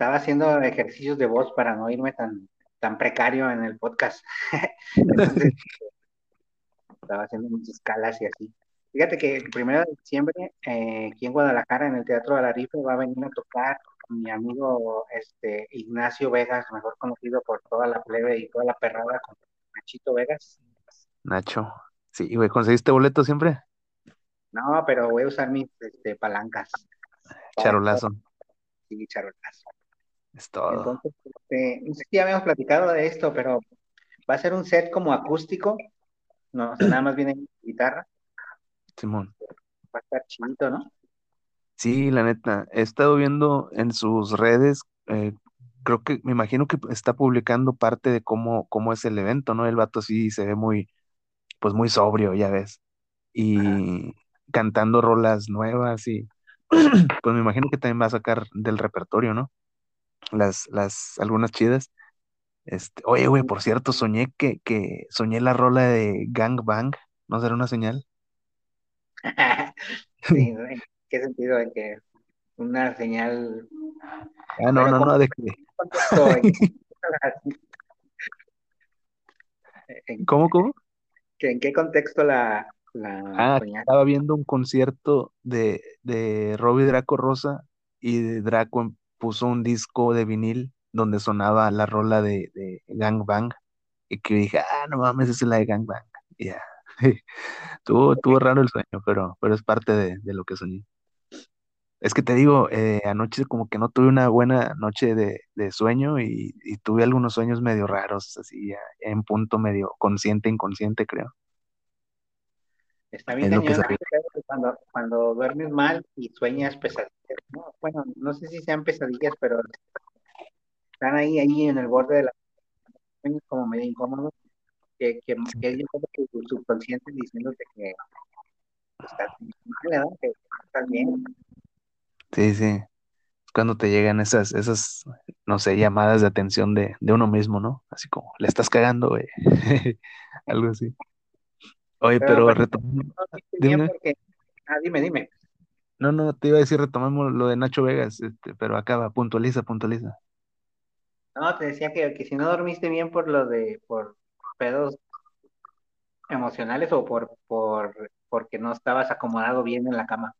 estaba haciendo ejercicios de voz para no irme tan, tan precario en el podcast. Entonces, estaba haciendo muchas escalas y así. Fíjate que el primero de diciembre, eh, aquí en Guadalajara, en el Teatro de la Rife, va a venir a tocar mi amigo este, Ignacio Vegas, mejor conocido por toda la plebe y toda la perrada con Nachito Vegas. Nacho, sí, güey, ¿conseguiste boleto siempre? No, pero voy a usar mis este, palancas. Charolazo. Sí, charolazo. Es todo. Entonces, este, no sé si ya habíamos platicado de esto, pero va a ser un set como acústico. No, o sea, nada más viene guitarra. Simón. Va a estar chidito, ¿no? Sí, la neta, he estado viendo en sus redes, eh, creo que, me imagino que está publicando parte de cómo, cómo es el evento, ¿no? El vato sí se ve muy, pues muy sobrio, ya ves, y cantando rolas nuevas y pues me imagino que también va a sacar del repertorio, ¿no? Las, las, algunas chidas. Este, oye, güey, por cierto, soñé que, que soñé la rola de Gang Bang, ¿no será una señal? Sí. ¿en qué sentido? En que una señal, Ah, no, pero no, ¿cómo no, de que, ¿cómo, cómo? que- en qué contexto la, la Ah, soñaste? estaba viendo un concierto de, de Robbie Draco Rosa y de Draco puso un disco de vinil donde sonaba la rola de, Gang Bang y que dije, ah, no mames, esa es la de Gang Bang. Ya, Estuvo, estuvo raro el sueño, pero, pero es parte de, de lo que soñé. Es que te digo, eh, anoche como que no tuve una buena noche de, de sueño y, tuve algunos sueños medio raros, así en punto medio consciente, inconsciente, creo. Está bien Es que cuando, cuando duermes mal y sueñas pesadillas, ¿no? Bueno, no sé si sean pesadillas, pero están ahí, ahí en el borde de la sueños como medio incómodos, que, que, que es tu subconsciente diciéndote que estás mal, ¿verdad? Que estás bien. Sí, sí. Es cuando te llegan esas, esas, no sé, llamadas de atención de, de uno mismo, ¿no? Así como, le estás cagando, güey. Algo así. Oye, Pero pero retomando, dime, porque, ah, dime, dime. no, no, te iba a decir, retomamos lo de Nacho Vegas, este, pero acaba, puntualiza, puntualiza. No, te decía que, que si no dormiste bien por lo de, por pedos emocionales o por, por, porque no estabas acomodado bien en la cama.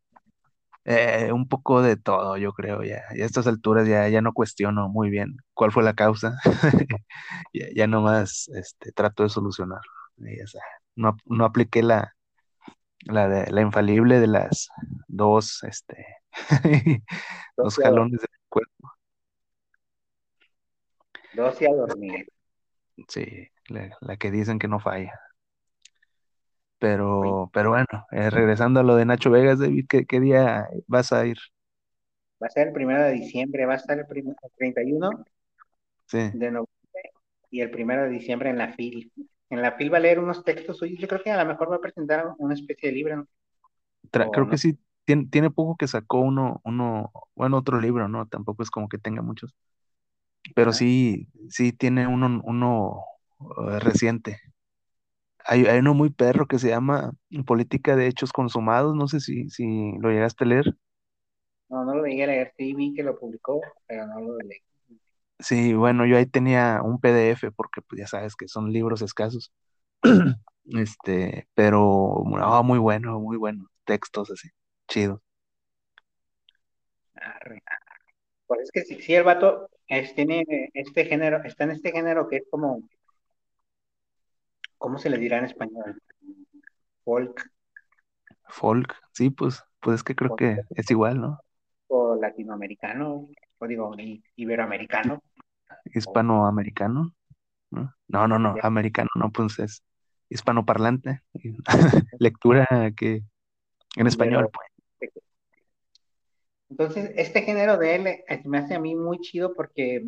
Eh, un poco de todo, yo creo, ya. Y a estas alturas ya, ya no cuestiono muy bien cuál fue la causa. Ya, ya nomás este, trato de solucionarlo. Y ya está. No, no apliqué la, la, de, la infalible de las dos, este, dos jalones del cuerpo. doce a dormir. Sí, la, la que dicen que no falla. Pero, pero bueno, eh, regresando a lo de Nacho Vegas, David, ¿qué, qué día vas a ir? va a ser el primero de diciembre, va a estar el, el 31 Sí. de noviembre y el primero de diciembre en la FIL. En la FIL va a leer unos textos suyos. Yo creo que a lo mejor va a presentar una especie de libro, creo no. que sí, tiene, tiene poco que sacó uno, uno, bueno, otro libro, ¿no? Tampoco es como que tenga muchos, pero Ah, sí, sí tiene uno, uno eh, reciente. Hay, hay uno muy perro que se llama Política de Hechos Consumados, no sé si, si lo llegaste a leer. No, no lo llegué a leer. Sí vi que lo publicó, pero no lo leí. Sí, bueno, yo ahí tenía un PDF porque pues ya sabes que son libros escasos. Este, pero no, muy bueno, muy bueno. Textos así, chido. Arre. Pues es que sí, sí, el vato es, tiene este género, está en este género que es como, ¿cómo se le dirá en español? Folk Folk, sí, pues, pues es que creo que es igual, ¿no? o latinoamericano, o digo, i- iberoamericano. Hispanoamericano, ¿no? No, no, americano, no, pues es hispanoparlante. Lectura que en español, pues. Entonces, este género de él eh, me hace a mí muy chido porque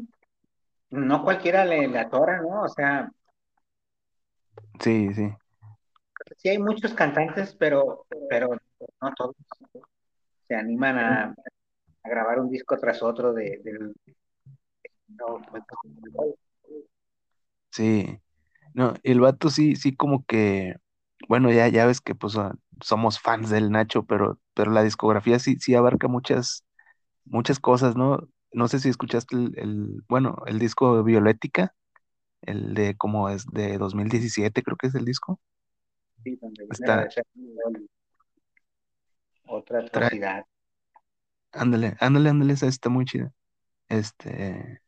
no cualquiera le, le atora, ¿no? O sea, Sí, sí. sí hay muchos cantantes, pero, pero no todos se animan a, a grabar un disco tras otro de, del... no, pues, Sí, no, el vato sí, sí como que, bueno, ya, ya ves que pues ah, somos fans del Nacho, pero, pero la discografía sí, sí abarca muchas, muchas cosas, ¿no? no sé si escuchaste el, el, bueno, el disco Violética, el de como es de 2017, creo que es el disco. Sí, donde Está, de. Otra atrocidad. Ándale, ándale, ándale, esa está muy chida. Este,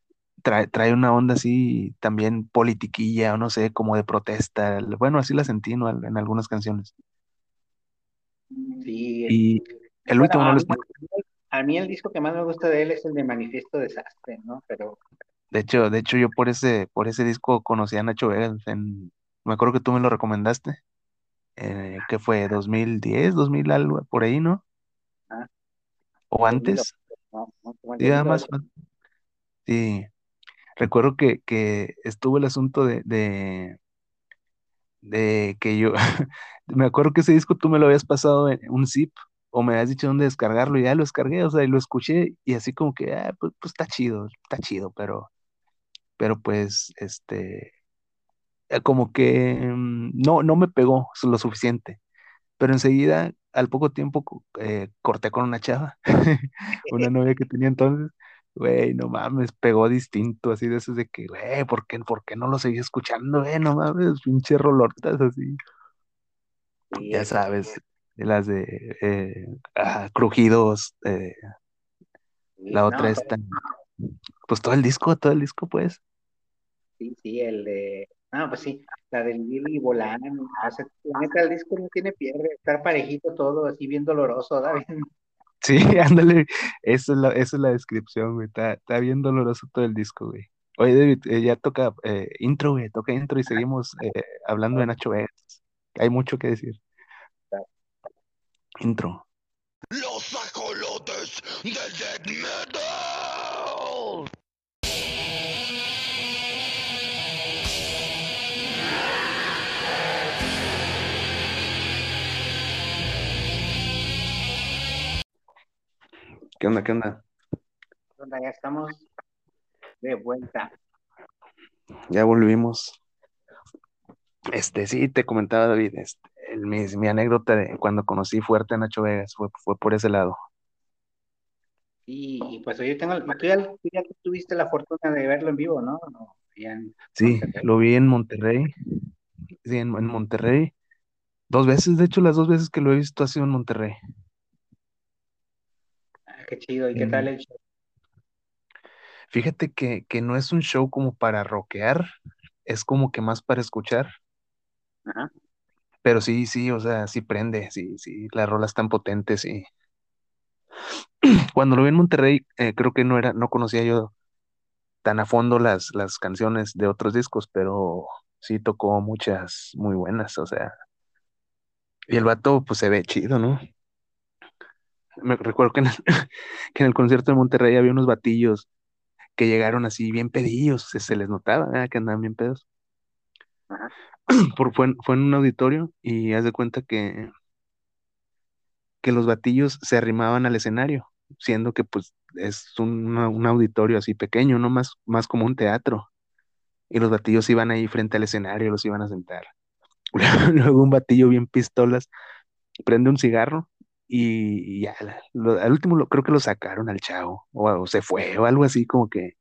trae, trae una onda así también politiquilla, o no sé, como de protesta. Bueno, así la sentí, ¿no? En algunas canciones. Sí, Y el bueno, último no a lo mí, escuché. a mí el disco que más me gusta de él es el de Manifiesto Desastre, ¿no? Pero De hecho, de hecho, yo por ese, por ese disco conocí a Nacho Vegas. En, me acuerdo que tú me lo recomendaste. Eh, ¿qué fue? ¿2010? ¿2000 algo? Por ahí, ¿no? ¿O 2000, antes? no, no, como el Sí, nada 2000 o más. Sí. Recuerdo que, que estuvo el asunto de, de, de que yo, me acuerdo que ese disco tú me lo habías pasado en un zip o me habías dicho dónde descargarlo y ya lo descargué, o sea, y lo escuché y así como que, ah, pues, pues está chido, está chido, pero, pero pues, este, eh, como que mm, no, no me pegó lo suficiente, pero enseguida, al poco tiempo, eh, corté con una chava, una novia que tenía entonces, güey, no mames, pegó distinto, así de esos de que, güey, ¿por qué, por qué no lo seguí escuchando, güey? No mames, pinche rolortas así, Sí, ya es, sabes, de las de eh, ah, crujidos, eh, la otra todo- esta, pues todo el disco, todo el disco, pues, sí, sí, el de, no, pues sí, la del Billy Volán, o sea, la neta, el disco no tiene pierde, estar parejito todo, así bien doloroso, ¿da? Bien, sí, ándale, esa es la, esa es la descripción, güey, está, está bien doloroso todo el disco, güey. Oye, David, eh, ya toca eh, intro, güey, toca intro y seguimos eh, hablando de Nacho Vegas. Hay mucho que decir. Intro. Los ajolotes del ¿Qué onda, qué onda? onda, ya estamos de vuelta. Ya volvimos. Este, sí, te comentaba, David, este, el- mi, mi anécdota de cuando conocí fuerte a Nacho Vegas fue, fue por ese lado. Y, y pues yo tengo, tú ya, tú ya tuviste la fortuna de verlo en vivo, ¿no? No, allá en Sí, lo vi en Monterrey, sí, en, en Monterrey. Dos veces, de hecho, las dos veces que lo he visto ha sido en Monterrey. Qué chido, ¿y qué tal el show? Fíjate que, que no es un show como para rockear, es como que más para escuchar, Ajá. pero sí, sí, o sea, sí prende, sí, sí, las rolas tan potentes, sí. Cuando lo vi en Monterrey, eh, creo que no era, no conocía yo tan a fondo las, las canciones de otros discos, pero sí tocó muchas muy buenas, o sea, y el vato pues se ve chido, ¿no? Me recuerdo que en el, que en el concierto de Monterrey había unos batillos que llegaron así bien pedillos, se, se les notaba, que andaban bien pedos. Ajá. Por, fue, en, fue en un auditorio y haz de cuenta que, que los batillos se arrimaban al escenario, siendo que pues es un, un auditorio así pequeño, ¿no? Más, más como un teatro. Y los batillos iban ahí frente al escenario, los iban a sentar. Luego un batillo bien pistolas prende un cigarro y, y ya, lo- al último lo, creo que lo sacaron al chavo, o, o se fue, o algo así como que,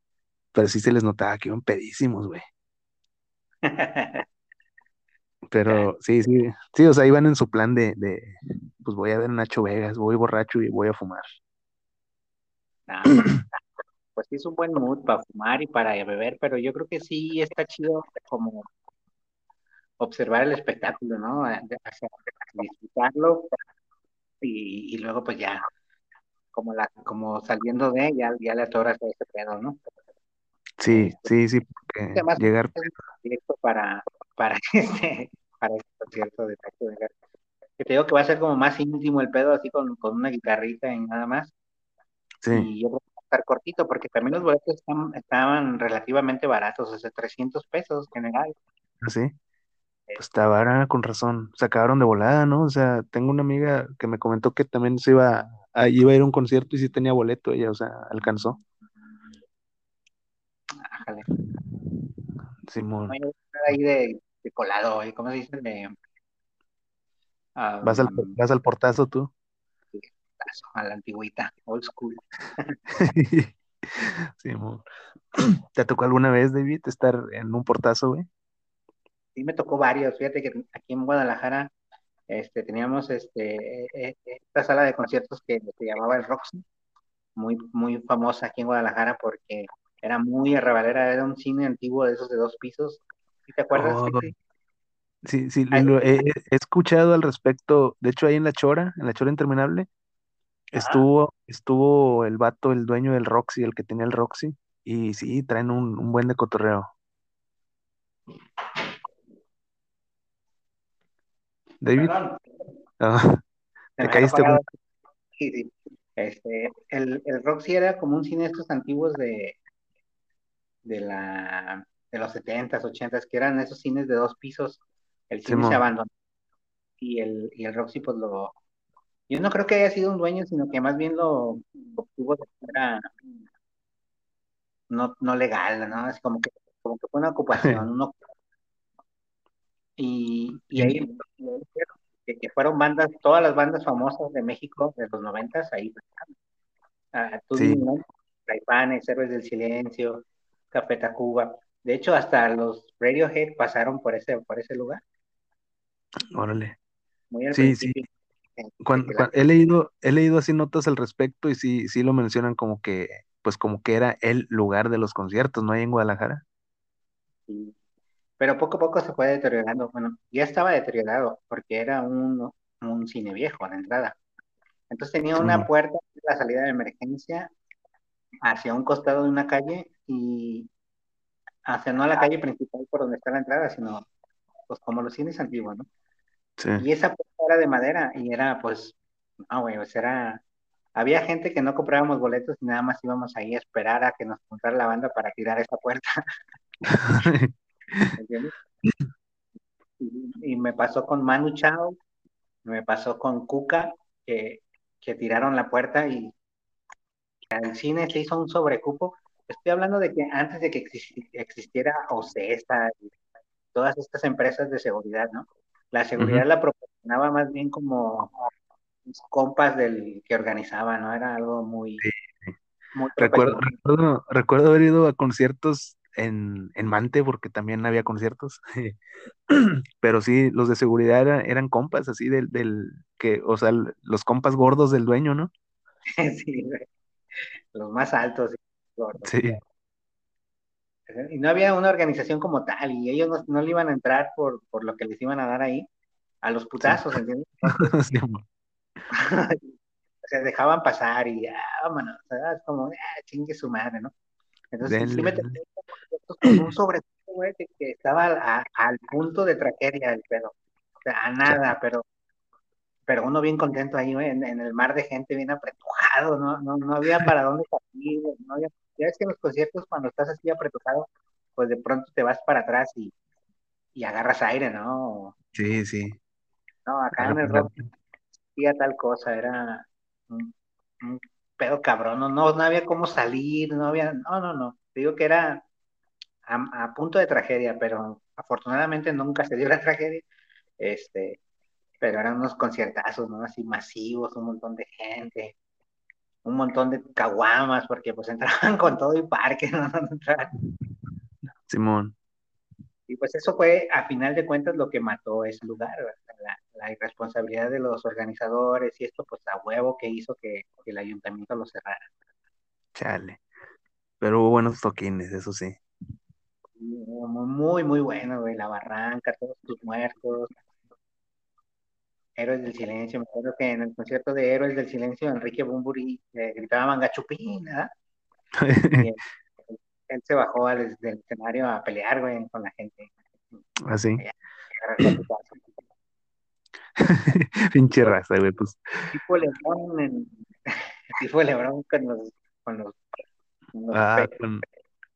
pero sí se les notaba que iban pedísimos, güey. Pero sí, sí, sí, o sea, iban en su plan de, de, pues voy a ver Nacho Vegas, voy borracho y voy a fumar. ah, pues, pues sí es un buen mood para fumar y para beber, pero yo creo que sí está chido como observar el espectáculo, ¿no? De- O sea, disfrutarlo y, y luego pues ya, como la, como saliendo de, ya, ya le atoras a ese pedo, ¿no? Sí, sí, sí, porque además llegar, proyecto para, para este, para este concierto de Nacho Vegas. Que te digo que va a ser como más íntimo el pedo, así con, con una guitarrita y nada más. sí, Y yo creo que va a estar cortito, porque también los boletos están, estaban relativamente baratos, o sea, 300 pesos general. así, pues estaba con razón, se acabaron de volada, ¿no? O sea, tengo una amiga que me comentó que también se iba, a, iba a ir a un concierto y sí tenía boleto ella, o sea, alcanzó. Ájale. Simón, No, ahí de, de colado, ¿y ¿cómo se dice? De, vas al, vas al portazo tú. a la antigüita, old school. Simón. ¿Te tocó alguna vez, David, estar en un portazo, güey? Sí, me tocó varios. Fíjate que aquí en Guadalajara este, teníamos este, e- e- esta sala de conciertos que se llamaba el Roxy, muy, muy famosa aquí en Guadalajara porque era muy arrabalera, era un cine antiguo de esos de dos pisos. ¿Sí ¿Te acuerdas? Oh, Sí, sí. Ahí- lo he, he escuchado al respecto. De hecho, ahí en La Chora, en La Chora Interminable, Ajá. estuvo, estuvo el vato, el dueño del Roxy, el que tenía el Roxy, y sí, traen un, un buen de cotorreo. David, Perdón, ah, te caíste. Sí, sí. Este, el, el Roxy era como un cine estos antiguos de, de la de los 70s, 80s, que eran esos cines de dos pisos. El cine se abandonó y el, y el Roxy pues lo... Yo no creo que haya sido un dueño, sino que más bien lo obtuvo de manera no, no legal, ¿no? Es como que, como que fue una ocupación, uno, y, y ahí que, que fueron bandas, todas las bandas famosas de México de los noventas, ahí ah, tú sí, del Silencio, Café Tacuba. De hecho, hasta los Radiohead pasaron por ese, por ese lugar, órale. muy al Sí, sí. principio. he leído, he leído así notas al respecto y sí, sí lo mencionan como que, pues como que era el lugar de los conciertos, ¿no? Ahí en Guadalajara. sí. Pero poco a poco se fue deteriorando. Bueno, ya estaba deteriorado porque era un, un cine viejo la entrada. Entonces tenía una puerta, la salida de emergencia, hacia un costado de una calle y hacia no a la calle principal por donde está la entrada, sino pues como los cines antiguos, ¿no? sí. Y esa puerta era de madera y era pues, no, güey, sea, era... Había gente que no comprábamos boletos y nada más íbamos ahí a esperar a que nos comprara la banda para tirar esa puerta, ¿entiendes? Y, y me pasó con Manu Chao, me pasó con Cuca, que, que tiraron la puerta y el cine se hizo un sobrecupo. Estoy hablando de que antes de que existi- existiera OCESA y todas estas empresas de seguridad, ¿no? La seguridad la proporcionaba más bien como compas del que organizaba, ¿no? Era algo muy, Sí. muy Recuerdo, profesional. recuerdo, recuerdo haber ido a conciertos en, en Mante, porque también había conciertos. Pero sí, los de seguridad era- eran compas, así del, del que, o sea, los compas gordos del dueño, ¿no? Sí, los más altos y gordos. Sí, Y no había una organización como tal, y ellos no, no le iban a entrar por, por lo que les iban a dar ahí, a los sí. putazos, ¿entiendes? Sí, o sea, dejaban pasar y ya, vámonos, ¿sabes? Como, ah, chingue su madre, ¿no? Entonces, sí me con un sobrecupo, güey, que, que estaba a- al punto de tragedia el pedo. O sea, a nada, pero, pero uno bien contento ahí, güey, en, en el mar de gente bien apretujado, ¿no? No, no había para dónde salir, no había, ya ves que en los conciertos cuando estás así apretujado, pues de pronto te vas para atrás y, y agarras aire, ¿no? Sí, sí. No, acá en el rock hacía tal cosa, era un, un pedo cabrón, no, no, no había cómo salir, no había, no, no, no, te digo que era a, a punto de tragedia, pero afortunadamente nunca se dio la tragedia, este, pero eran unos conciertazos, ¿no? Así masivos, un montón de gente, un montón de caguamas, porque pues entraban con todo y parque, ¿no? Simón. Y pues eso fue, a final de cuentas, lo que mató ese lugar, ¿verdad? La, la irresponsabilidad de los organizadores y esto, pues a huevo que hizo que, que el ayuntamiento lo cerrara. Chale. Pero hubo buenos toquines, eso sí. Muy, muy, muy bueno, güey, la barranca, todos tus muertos, Héroes del Silencio, me acuerdo que en el concierto de Héroes del Silencio, Enrique Bumburi eh, gritaba mangachupín, ¿verdad? Y él, él se bajó al, del escenario a pelear, güey, con la gente. Así. Allá, agarrarse a putazos. Pinche raza, güey, pues. tipo Lebrón, en, tipo Lebrón con los, con los, con los Ah, pe- con,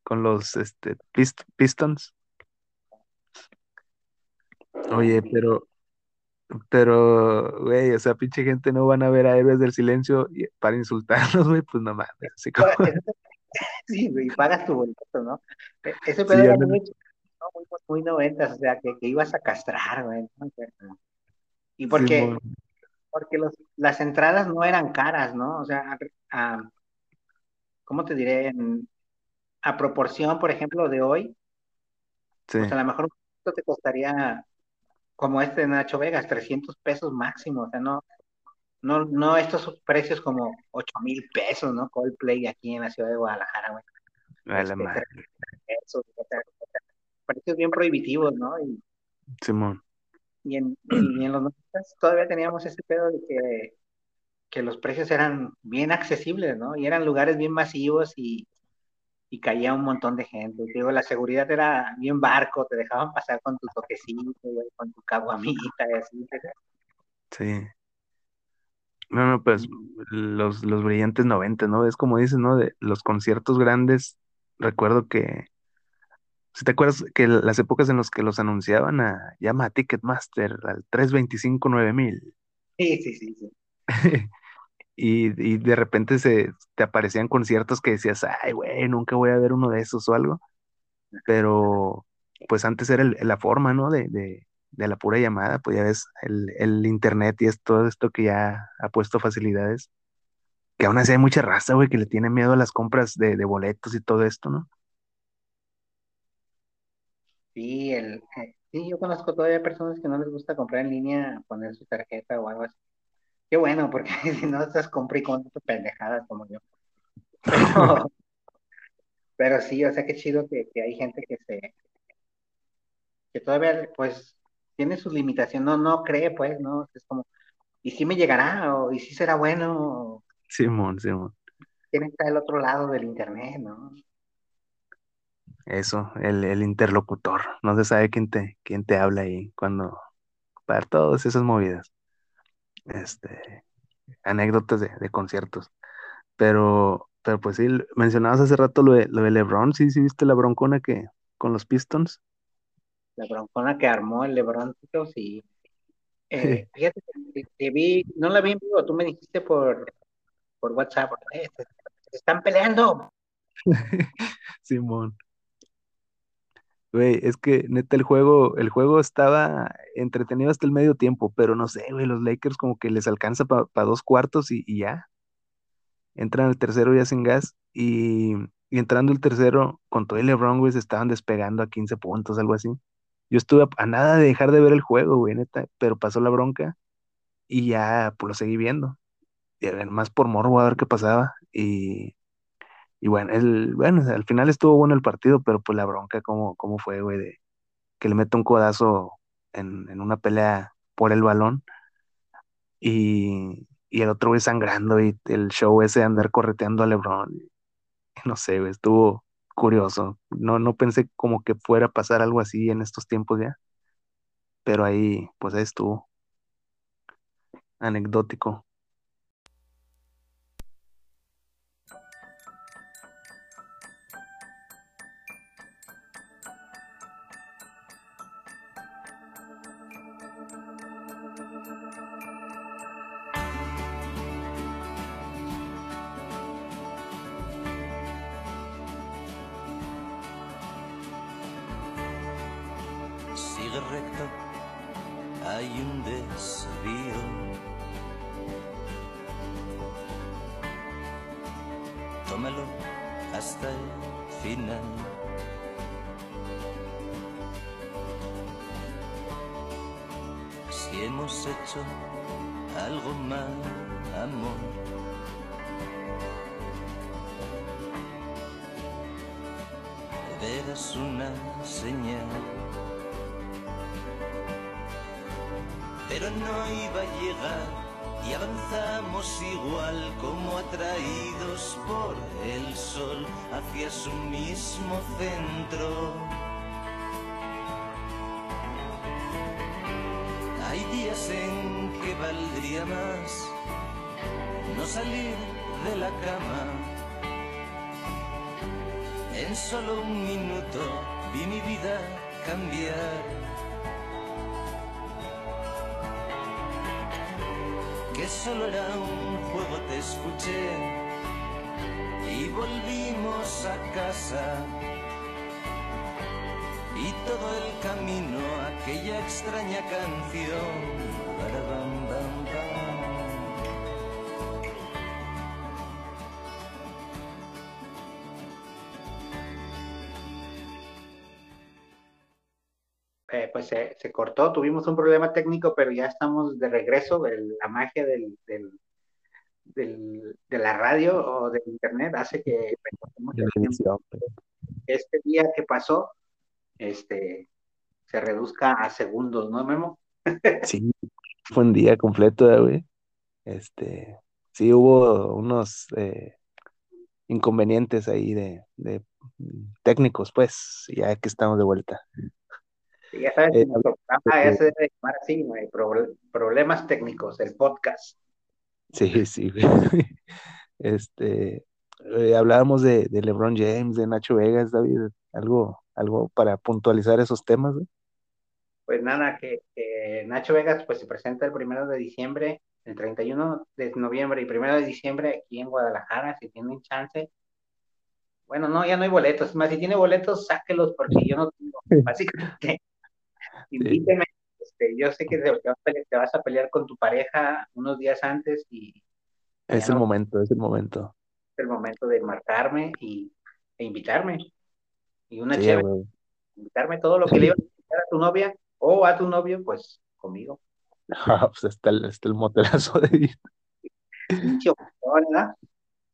con los este, pist- Pistons. Oye, pero, pero, güey, o sea, pinche gente no van a ver a Héroes del Silencio y- para insultarlos, güey, pues no mames. Así como, Sí, güey, pagas tu boleto, ¿no? E- Ese Sí, pedo era ándale. muy, ¿no? muy, muy noventas, o sea, que, que ibas a castrar, güey. ¿no? Y porque, porque los, las entradas no eran caras, ¿no? O sea, a- ¿cómo te diré? En- a proporción, por ejemplo, de hoy, Sí, pues a lo mejor esto te costaría, como este de Nacho Vegas, 300 pesos máximo, o sea, no, no, no estos precios como 8 mil pesos, ¿no? Coldplay aquí en la ciudad de Guadalajara, güey. a la Este, madre, pesos, o sea, precios bien prohibitivos, ¿no? Y, Simón. Y en, los 90 todavía teníamos ese pedo de que, que los precios eran bien accesibles, ¿no? Y eran lugares bien masivos y, y caía un montón de gente. Digo, la seguridad era bien barco, te dejaban pasar con tu toquecito, güey, con tu caguamita y así. Sí. No, no, pues los, los brillantes 90, ¿no? Es como dices, ¿no? De los conciertos grandes, recuerdo que, si te acuerdas que las épocas en las que los anunciaban a, llama a Ticketmaster al 325 9000 Sí, sí, sí, sí. y, y de repente se te aparecían conciertos que decías, ay, güey, nunca voy a ver uno de esos o algo, pero pues antes era el- la forma, ¿no? De, de, de la pura llamada, pues ya ves, el, el internet y es todo esto que ya ha puesto facilidades. Que aún así hay mucha raza, güey, que le tiene miedo a las compras de, de boletos y todo esto, ¿no? Sí, el, eh, sí, yo conozco todavía personas que no les gusta comprar en línea, poner su tarjeta o algo así. Qué bueno, porque si no estás compra y compra pendejadas como yo. Pero, pero sí, o sea, qué chido que, que hay gente que se, que todavía, pues, tiene sus limitaciones, no, no cree, pues, ¿no? Es como, ¿y si me llegará? O ¿y si será bueno? Simón, Simón. ¿Quién está del otro lado del internet, no? Eso, el, el interlocutor. No se sabe quién te, quién te habla ahí cuando, para todas esas movidas. Este, anécdotas de, de conciertos. Pero, pero pues sí, mencionabas hace rato lo de, lo de LeBron, sí, sí viste la broncona que con los Pistons. La broncona que armó el LeBron, sí. Eh, fíjate que, que vi, no la vi en vivo, tú me dijiste por, por WhatsApp, eh, se, se están peleando. Simón. Güey, es que neta el juego, el juego estaba entretenido hasta el medio tiempo, pero no sé, güey, los Lakers como que les alcanza para dos cuartos y, y ya. Entran al tercero ya sin gas y, y entrando el tercero con todo el LeBron, güey, se estaban despegando a 15 puntos, algo así. Yo estuve a, nada de dejar de ver el juego, güey, neta, pero pasó la bronca y ya pues lo seguí viendo. Y más por morbo a ver qué pasaba y, y bueno, el, bueno, al final estuvo bueno el partido, pero pues la bronca cómo, cómo fue, güey, de que le mete un codazo en, en una pelea por el balón y, y el otro güey sangrando y el show ese de andar correteando a LeBron. no sé, güey, estuvo curioso. No, no pensé como que fuera a pasar algo así en estos tiempos ya, pero ahí, pues ahí estuvo. Anecdótico. Sigue recto, hay un desvío. Tómalo hasta el final. Si hemos hecho algo mal, amor. Verás una señal. Pero no iba a llegar y avanzamos igual como atraídos por el sol hacia su mismo centro. Hay días en que valdría más no salir de la cama. En solo un minuto vi mi vida cambiar. Solo era un juego, te escuché y volvimos a casa. Y todo el camino, aquella extraña canción. Cortó, tuvimos un problema técnico, pero ya estamos de regreso. el- la magia del, del, del- de la radio o del internet hace que pero- este día que pasó, este, se reduzca a segundos, ¿no, Memo? Sí, fue un día completo, eh, güey. Este, sí hubo unos eh, inconvenientes ahí de, de técnicos, pues, ya que estamos de vuelta. Y ya sabes, Eh, nuestro programa ya se debe llamar así, güey, Pro- problemas técnicos, el podcast. Sí, sí, güey. Este, eh, hablábamos de, de LeBron James, de Nacho Vegas, David, algo, algo para puntualizar esos temas, güey. Pues nada, que, que Nacho Vegas pues se presenta el primero de diciembre, el 31 de noviembre y primero de diciembre aquí en Guadalajara, si tienen chance. Bueno, no, ya no hay boletos, es más, si tiene boletos, sáquelos porque yo no tengo. Básicamente, invíteme. Este, yo sé que te, te vas a pelear, con tu pareja unos días antes y Es el no. momento, es el momento. es el momento de marcarme y, e invitarme. Y una Sí, chévere, güey. invitarme todo lo que le ibas a invitar a tu novia o a tu novio, pues conmigo. Ah, pues está el, está el motelazo de ¿verdad?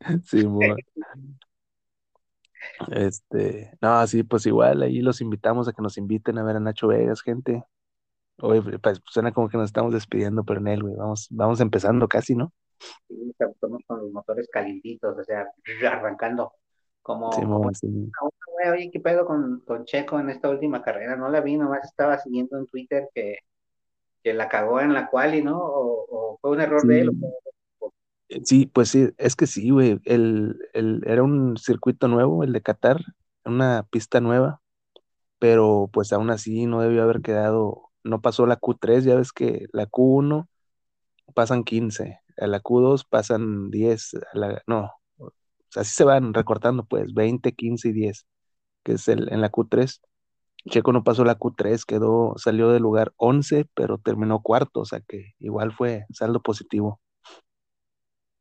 Sí, mo- Este, no, sí, pues igual ahí los invitamos a que nos inviten a ver a Nacho Vegas, gente. Oye, pues suena como que nos estamos despidiendo, pero en él, güey, vamos, vamos empezando casi, ¿no? Sí, estamos con los motores calientitos, o sea, arrancando. Como, Sí, como mo, sí. una oye, ¿qué pedo con, con Checo en esta última carrera? No la vi, nomás estaba siguiendo en Twitter que, que la cagó en la quali, ¿no? O, o fue un error de él. o Sí, sí, pues sí, es que sí, güey, el, el, era un circuito nuevo, el de Qatar, una pista nueva, pero pues aún así no debió haber quedado, no pasó la Q3, ya ves que la Q1 pasan 15, a la Q2 pasan 10, a la, no, así se van recortando, pues 20, 15 y 10, que es el, en la Q3. Checo no pasó la Q3, quedó, salió del lugar 11, pero terminó cuarto, o sea que igual fue saldo positivo.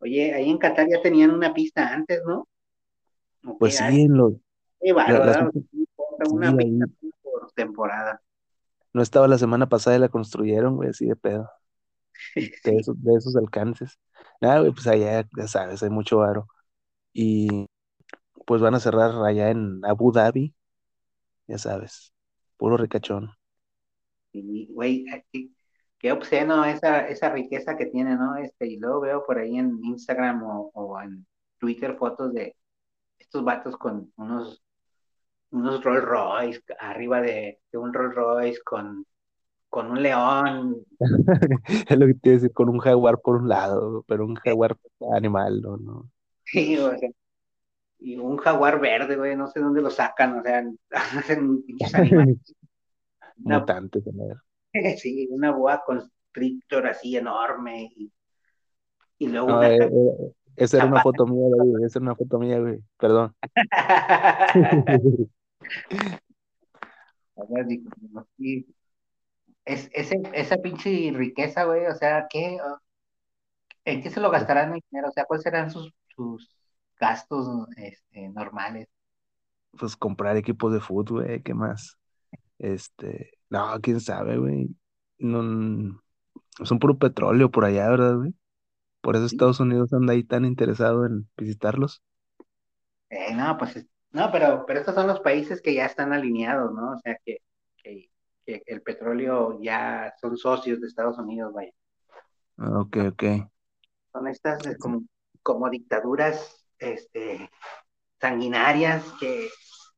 Oye, ahí en Qatar ya tenían una pista antes, ¿no? ¿O Pues sí, en los, Qué bárbaro, una sí, pista ahí. por temporada. no estaba la semana pasada y la construyeron, güey, así de pedo, de Sí. esos, de esos alcances. Nada, güey, pues allá, ya sabes, hay mucho varo. Y pues van a cerrar allá en Abu Dhabi, ya sabes, puro ricachón. Y, güey, qué, qué obsceno esa, esa riqueza que tiene, ¿no? Este, y luego veo por ahí en Instagram o, o en Twitter fotos de estos vatos con unos, unos Rolls Royce arriba de, de un Rolls Royce con, con un león. Es lo que te decir, con un jaguar por un lado, pero un jaguar animal, no, no. Sí, o sea, y un jaguar verde, güey, no sé dónde lo sacan, o sea, hacen pinches animales. Mutantes. sí, una boa constrictor así enorme y, y luego No, una eh, eh, esa era una foto mía, David, esa era una foto mía, güey, perdón. Es, ese, esa pinche riqueza, güey, o sea, ¿qué, ¿en qué se lo gastarán el dinero? O sea, ¿cuáles serán sus, sus gastos este, normales? Pues comprar equipos de fútbol, güey, ¿qué más? Este, no, quién sabe, güey. No, son puro petróleo por allá, ¿verdad, güey? Por eso. Estados Unidos anda ahí tan interesado en visitarlos. Eh, no, pues, es- no, pero, pero estos son los países que ya están alineados, ¿no? O sea, que, que, que el petróleo ya son socios de Estados Unidos, vaya. Ah, Ok, ok. Son estas eh, como, como dictaduras este, sanguinarias que,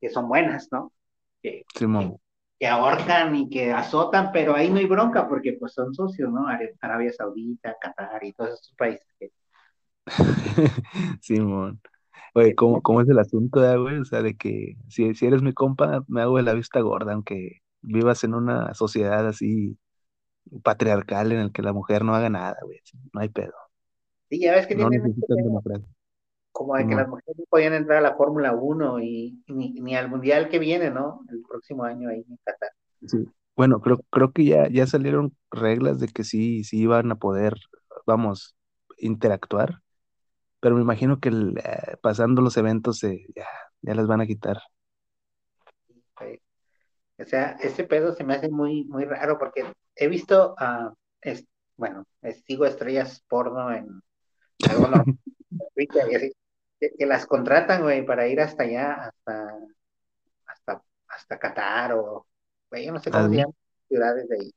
que son buenas, ¿no? Que, Simón. Que ahorcan y que azotan, pero ahí no hay bronca porque pues son socios, ¿no? Ara- Arabia Saudita, Qatar y todos esos países que Simón. Oye, ¿cómo, cómo es el asunto, eh, güey? O sea, de que si, si eres mi compa, me hago de la vista gorda, aunque vivas en una sociedad así patriarcal en el que la mujer no haga nada, güey. No hay pedo. Sí, ya ves que No tienen este necesitan tema democracia. Como de que las mujeres no podían entrar a la Fórmula 1 y ni, ni al Mundial que viene, ¿no? El próximo año ahí en Qatar. Sí. Bueno, creo, creo que ya, ya salieron reglas de que sí, sí iban a poder, vamos, interactuar, pero me imagino que el, eh, pasando los eventos eh, ya, ya las van a quitar. O sea, ese pedo se me hace muy, muy raro porque he visto, es, bueno, sigo estrellas porno en normal, Twitter y así, que, que las contratan, güey, para ir hasta allá, hasta, hasta, hasta Qatar o, güey, yo no sé cómo se llaman ciudades de ahí,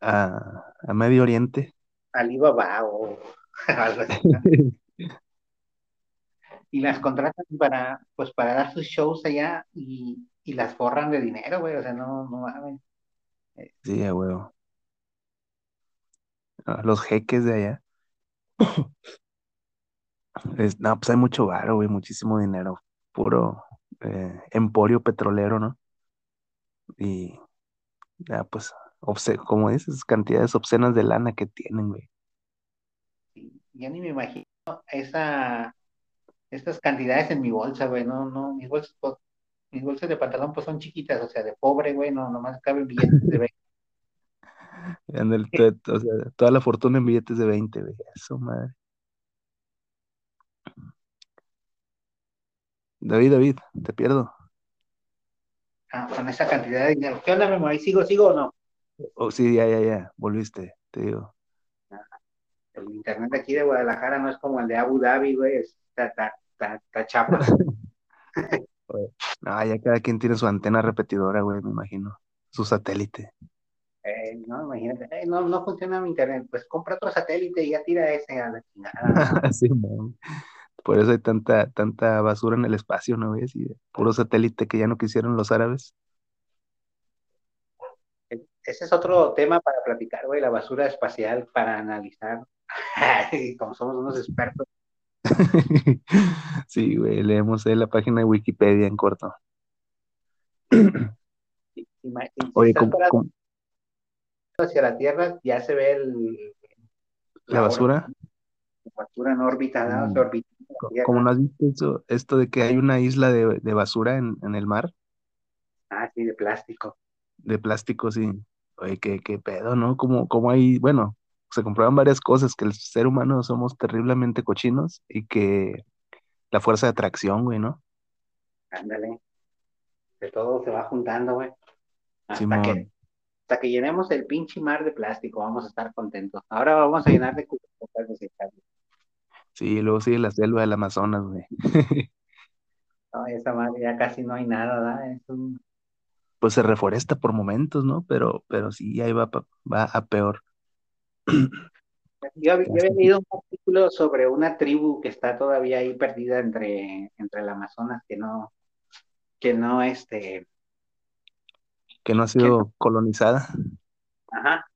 a, a Medio Oriente. Alibaba o algo así. Y las contratan para, pues, para dar sus shows allá y, y las forran de dinero, güey, o sea, no, no mames. Sí, a huevo. Ah, Los jeques de allá. Es- no, pues hay mucho varo, güey, muchísimo dinero. Puro eh, emporio petrolero, ¿no? Y ya, pues, como dices, cantidades obscenas de lana que tienen, güey. Sí, ya ni me imagino esa, estas cantidades en mi bolsa, güey, no, no, mis bolsas, pues, mis bolsas de pantalón pues son chiquitas, o sea, de pobre, güey, no, nomás caben billetes de 20. Ándale, to- o sea, toda la fortuna en billetes de 20, güey. Eso, madre. David, David, te pierdo. Ah, con esa cantidad de dinero. ¿Qué onda, Memo? ¿Ahí sigo, sigo o no? Oh, sí, ya, ya, ya, volviste, te digo. El internet aquí de Guadalajara no es como el de Abu Dhabi, güey, es- está, está, está, está chapa. Ah, ya cada quien tiene su antena repetidora, güey, me imagino. Su satélite. Eh, no, imagínate, eh, no, no funciona mi internet, pues compra otro satélite y ya tira ese a la chingada. ¿no? Sí, man. Por eso hay tanta, tanta basura en el espacio, ¿no ves? Y puro satélite que ya no quisieron los árabes. Ese es otro tema para platicar, güey, la basura espacial para analizar. Como somos unos expertos. Sí, güey, leemos la página de Wikipedia en corto. Si Oye, estás ¿cómo- parado cómo- hacia la Tierra, ya se ve el, la basura? La basura en órbita, ¿no? Mm. Se orbita la Co- Tierra. Como no has visto eso, esto de que hay una isla de, de basura en, en el mar, Ah, sí, de plástico. de plástico, sí. Oye, qué, qué pedo, ¿no? Como, como hay, bueno, se comprueban varias cosas, que el ser humano somos terriblemente cochinos y que la fuerza de atracción, güey, ¿no? Ándale. De todo se va juntando, güey. Hasta Simón. que, hasta que llenemos el pinche mar de plástico, vamos a estar contentos. Ahora vamos a llenar de cubrebocas desechables. Sí, luego sigue la selva del Amazonas, güey. No, esa madre ya casi no hay nada, ¿verdad? Es un... Pues se reforesta por momentos, ¿no? Pero, pero sí, ahí va, a peor. Yo, yo había leído un artículo sobre una tribu que está todavía ahí perdida entre, entre el Amazonas, que no, que no, este, Que no ha sido colonizada. Ajá.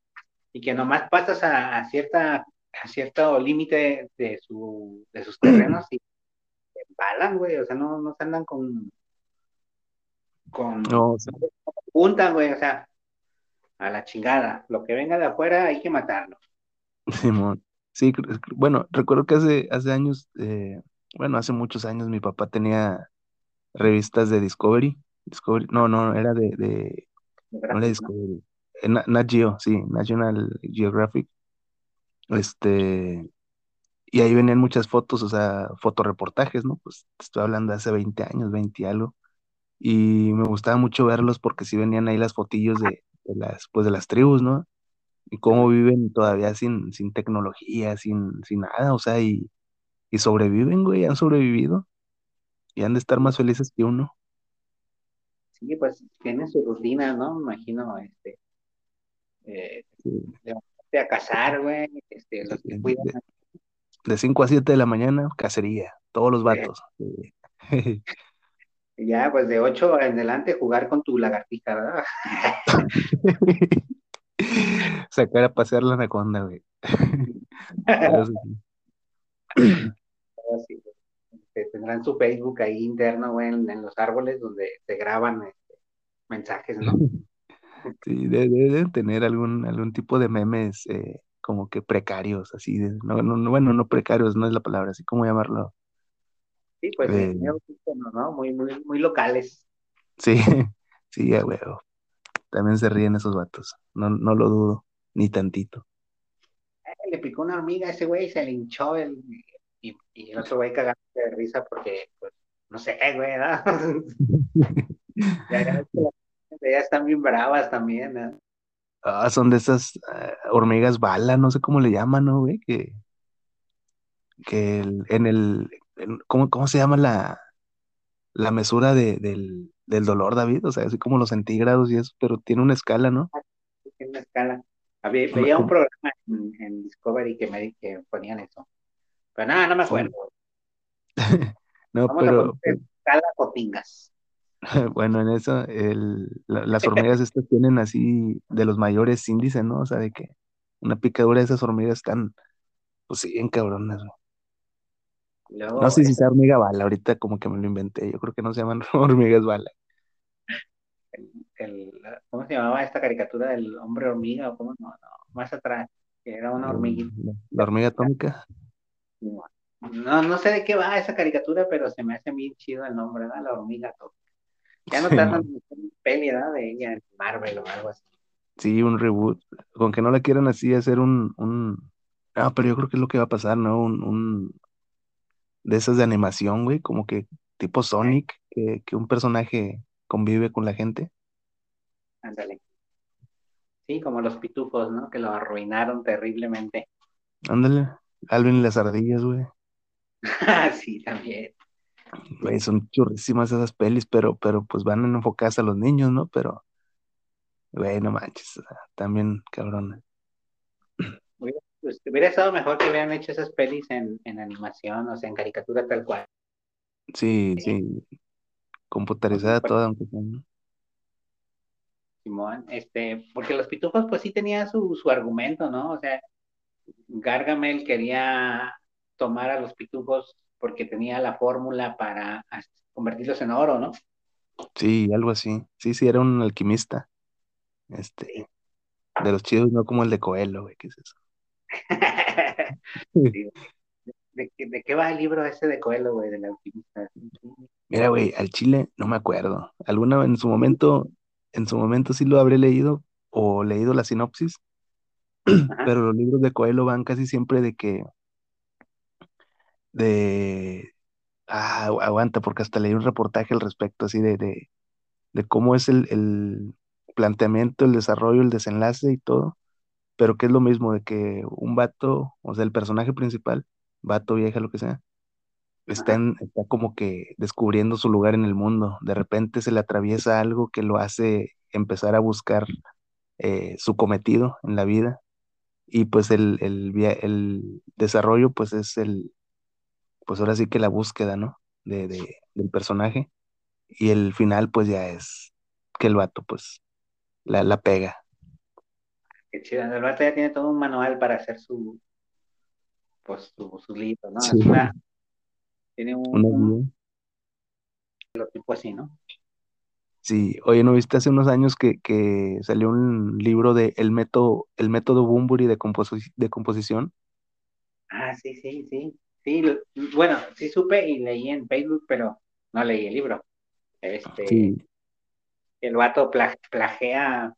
Y que nomás pasas a, a cierta, a cierto límite de, su, de sus terrenos y te embalan, güey. O sea, no, no se andan con, con, No, o sea, juntan, güey. O sea, a la chingada. Lo que venga de afuera hay que matarlo. Simón. Sí, bueno, recuerdo que hace, hace años, eh, bueno, hace muchos años mi papá tenía revistas de Discovery. Discovery, no, no, era de, de no era Discovery. eh, Na- Nat Geo, sí, National Geographic. Este, y ahí venían muchas fotos, o sea, fotoreportajes, ¿no? Pues estoy hablando de hace 20 años, 20 y algo. Y me gustaba mucho verlos porque sí venían ahí las fotillos de, de las, pues de las tribus, ¿no? Y cómo viven todavía sin, sin tecnología, sin, sin nada, o sea, y, y sobreviven, güey, han sobrevivido y han de estar más felices que uno. Sí, pues tienen su rutina, ¿no? Me imagino, este, eh, levantarte a cazar, güey. Este, los que de, cuidan. de- de 5 a 7 de la mañana, cacería, todos los vatos. Sí. Ya, pues de 8 en adelante jugar con tu lagartija, ¿verdad? Sacar a pasear la anaconda, güey. Este, tendrán su Facebook ahí interno, güey, en, en los árboles donde se graban este, mensajes, ¿no? sí, de- de- deben tener algún, algún tipo de memes eh, como que precarios, así de, no, no, no, bueno, no precarios, no es la palabra, así como llamarlo. Sí, pues Eh, ¿no? Muy, muy, muy locales. sí, sí, a huevo. También se ríen esos vatos, no, no lo dudo, ni tantito. Eh, le picó una hormiga a ese güey, se le hinchó el, y, y el otro güey cagando de risa porque, pues, no sé, güey, ¿verdad? Ya, están bien bravas también, ¿eh? Ah, son de esas ah, hormigas bala, no sé cómo le llaman, ¿no, güey? Que, que el- en el, en- ¿cómo, cómo se llama la, la mesura de, del, del dolor, David? O sea, así como los centígrados y eso, pero tiene una escala, ¿no? en una escala. Había, No veía un programa en, en Discovery que me que ponían eso. Pero nada, no me acuerdo. No, Vamos pero, poner escala o pingas. Bueno, en eso, el, la- las hormigas estas tienen así de los mayores índices, ¿no? O sea, de que una picadura de esas hormigas están, pues sí, bien cabronas, No luego, sé si ese- sea hormiga bala, ahorita como que me lo inventé, yo creo que no se llaman hormigas bala. el, el- ¿cómo se llamaba esta caricatura del hombre hormiga? No, no, más atrás, que era una hormiguita. la, la hormiga atómica. No, no sé de qué va esa caricatura, pero se me hace bien chido el nombre, ¿verdad? La hormiga atómica. Ya no Sí, tratan de peli, ¿verdad? De ella en Marvel o algo así. Sí, un reboot. Con que no la quieran así hacer un, un... Ah, pero yo creo que es lo que va a pasar, ¿no? Un, un de esas de animación, güey, como que tipo Sonic, que, que un personaje convive con la gente. Ándale. Sí, como los pitufos, ¿no? Que lo arruinaron terriblemente. Ándale, Alvin y las ardillas, güey. sí, también. Güey, son churrísimas esas pelis, pero, pero pues van enfocadas a los niños, ¿no? Pero, güey, no manches, también cabrón. Hubiera, pues, hubiera estado mejor que hubieran hecho esas pelis en, en animación, o sea, en caricatura tal cual. Sí, sí, computarizada toda, aunque sea, ¿no? Simón, este, porque los pitufos pues sí tenían su, su argumento, ¿no? O sea, Gargamel quería tomar a los pitufos porque tenía la fórmula para convertirlos en oro, ¿no? Sí, algo así. Sí, sí, era un alquimista. Este, de los chidos, no como el de Coelho, güey, ¿qué es eso? Sí. ¿De, qué- de qué va el libro ese de Coelho, güey, del alquimista? Mira, güey, al Chile no me acuerdo. Alguna en su momento, en su momento sí lo habré leído o leído la sinopsis, Ajá. pero los libros de Coelho van casi siempre de que, de, ah, agu- aguanta, porque hasta leí un reportaje al respecto, así de, de, de cómo es el, el planteamiento, el desarrollo, el desenlace y todo, pero que es lo mismo de que un vato, o sea, el personaje principal, vato, vieja, lo que sea, está, en- está como que descubriendo su lugar en el mundo. De repente se le atraviesa algo que lo hace empezar a buscar eh, su cometido en la vida. Y pues el, el, desarrollo, pues es el, pues ahora sí que la búsqueda, ¿no? De, de- del personaje. Y el final, pues ya es que el vato, pues, la, la pega. Qué chido. El vato ya tiene todo un manual para hacer su, pues, su, su libro, ¿no? Sí. Una, tiene un, un tipo así, ¿no? Sí, oye, ¿no viste hace unos años que, que salió un libro de el método, el método Bunbury de, composi- de composición? Ah, sí, sí, sí. Sí, bueno, sí supe y leí en Facebook, pero no leí el libro. Este, Sí, el vato pla- plagea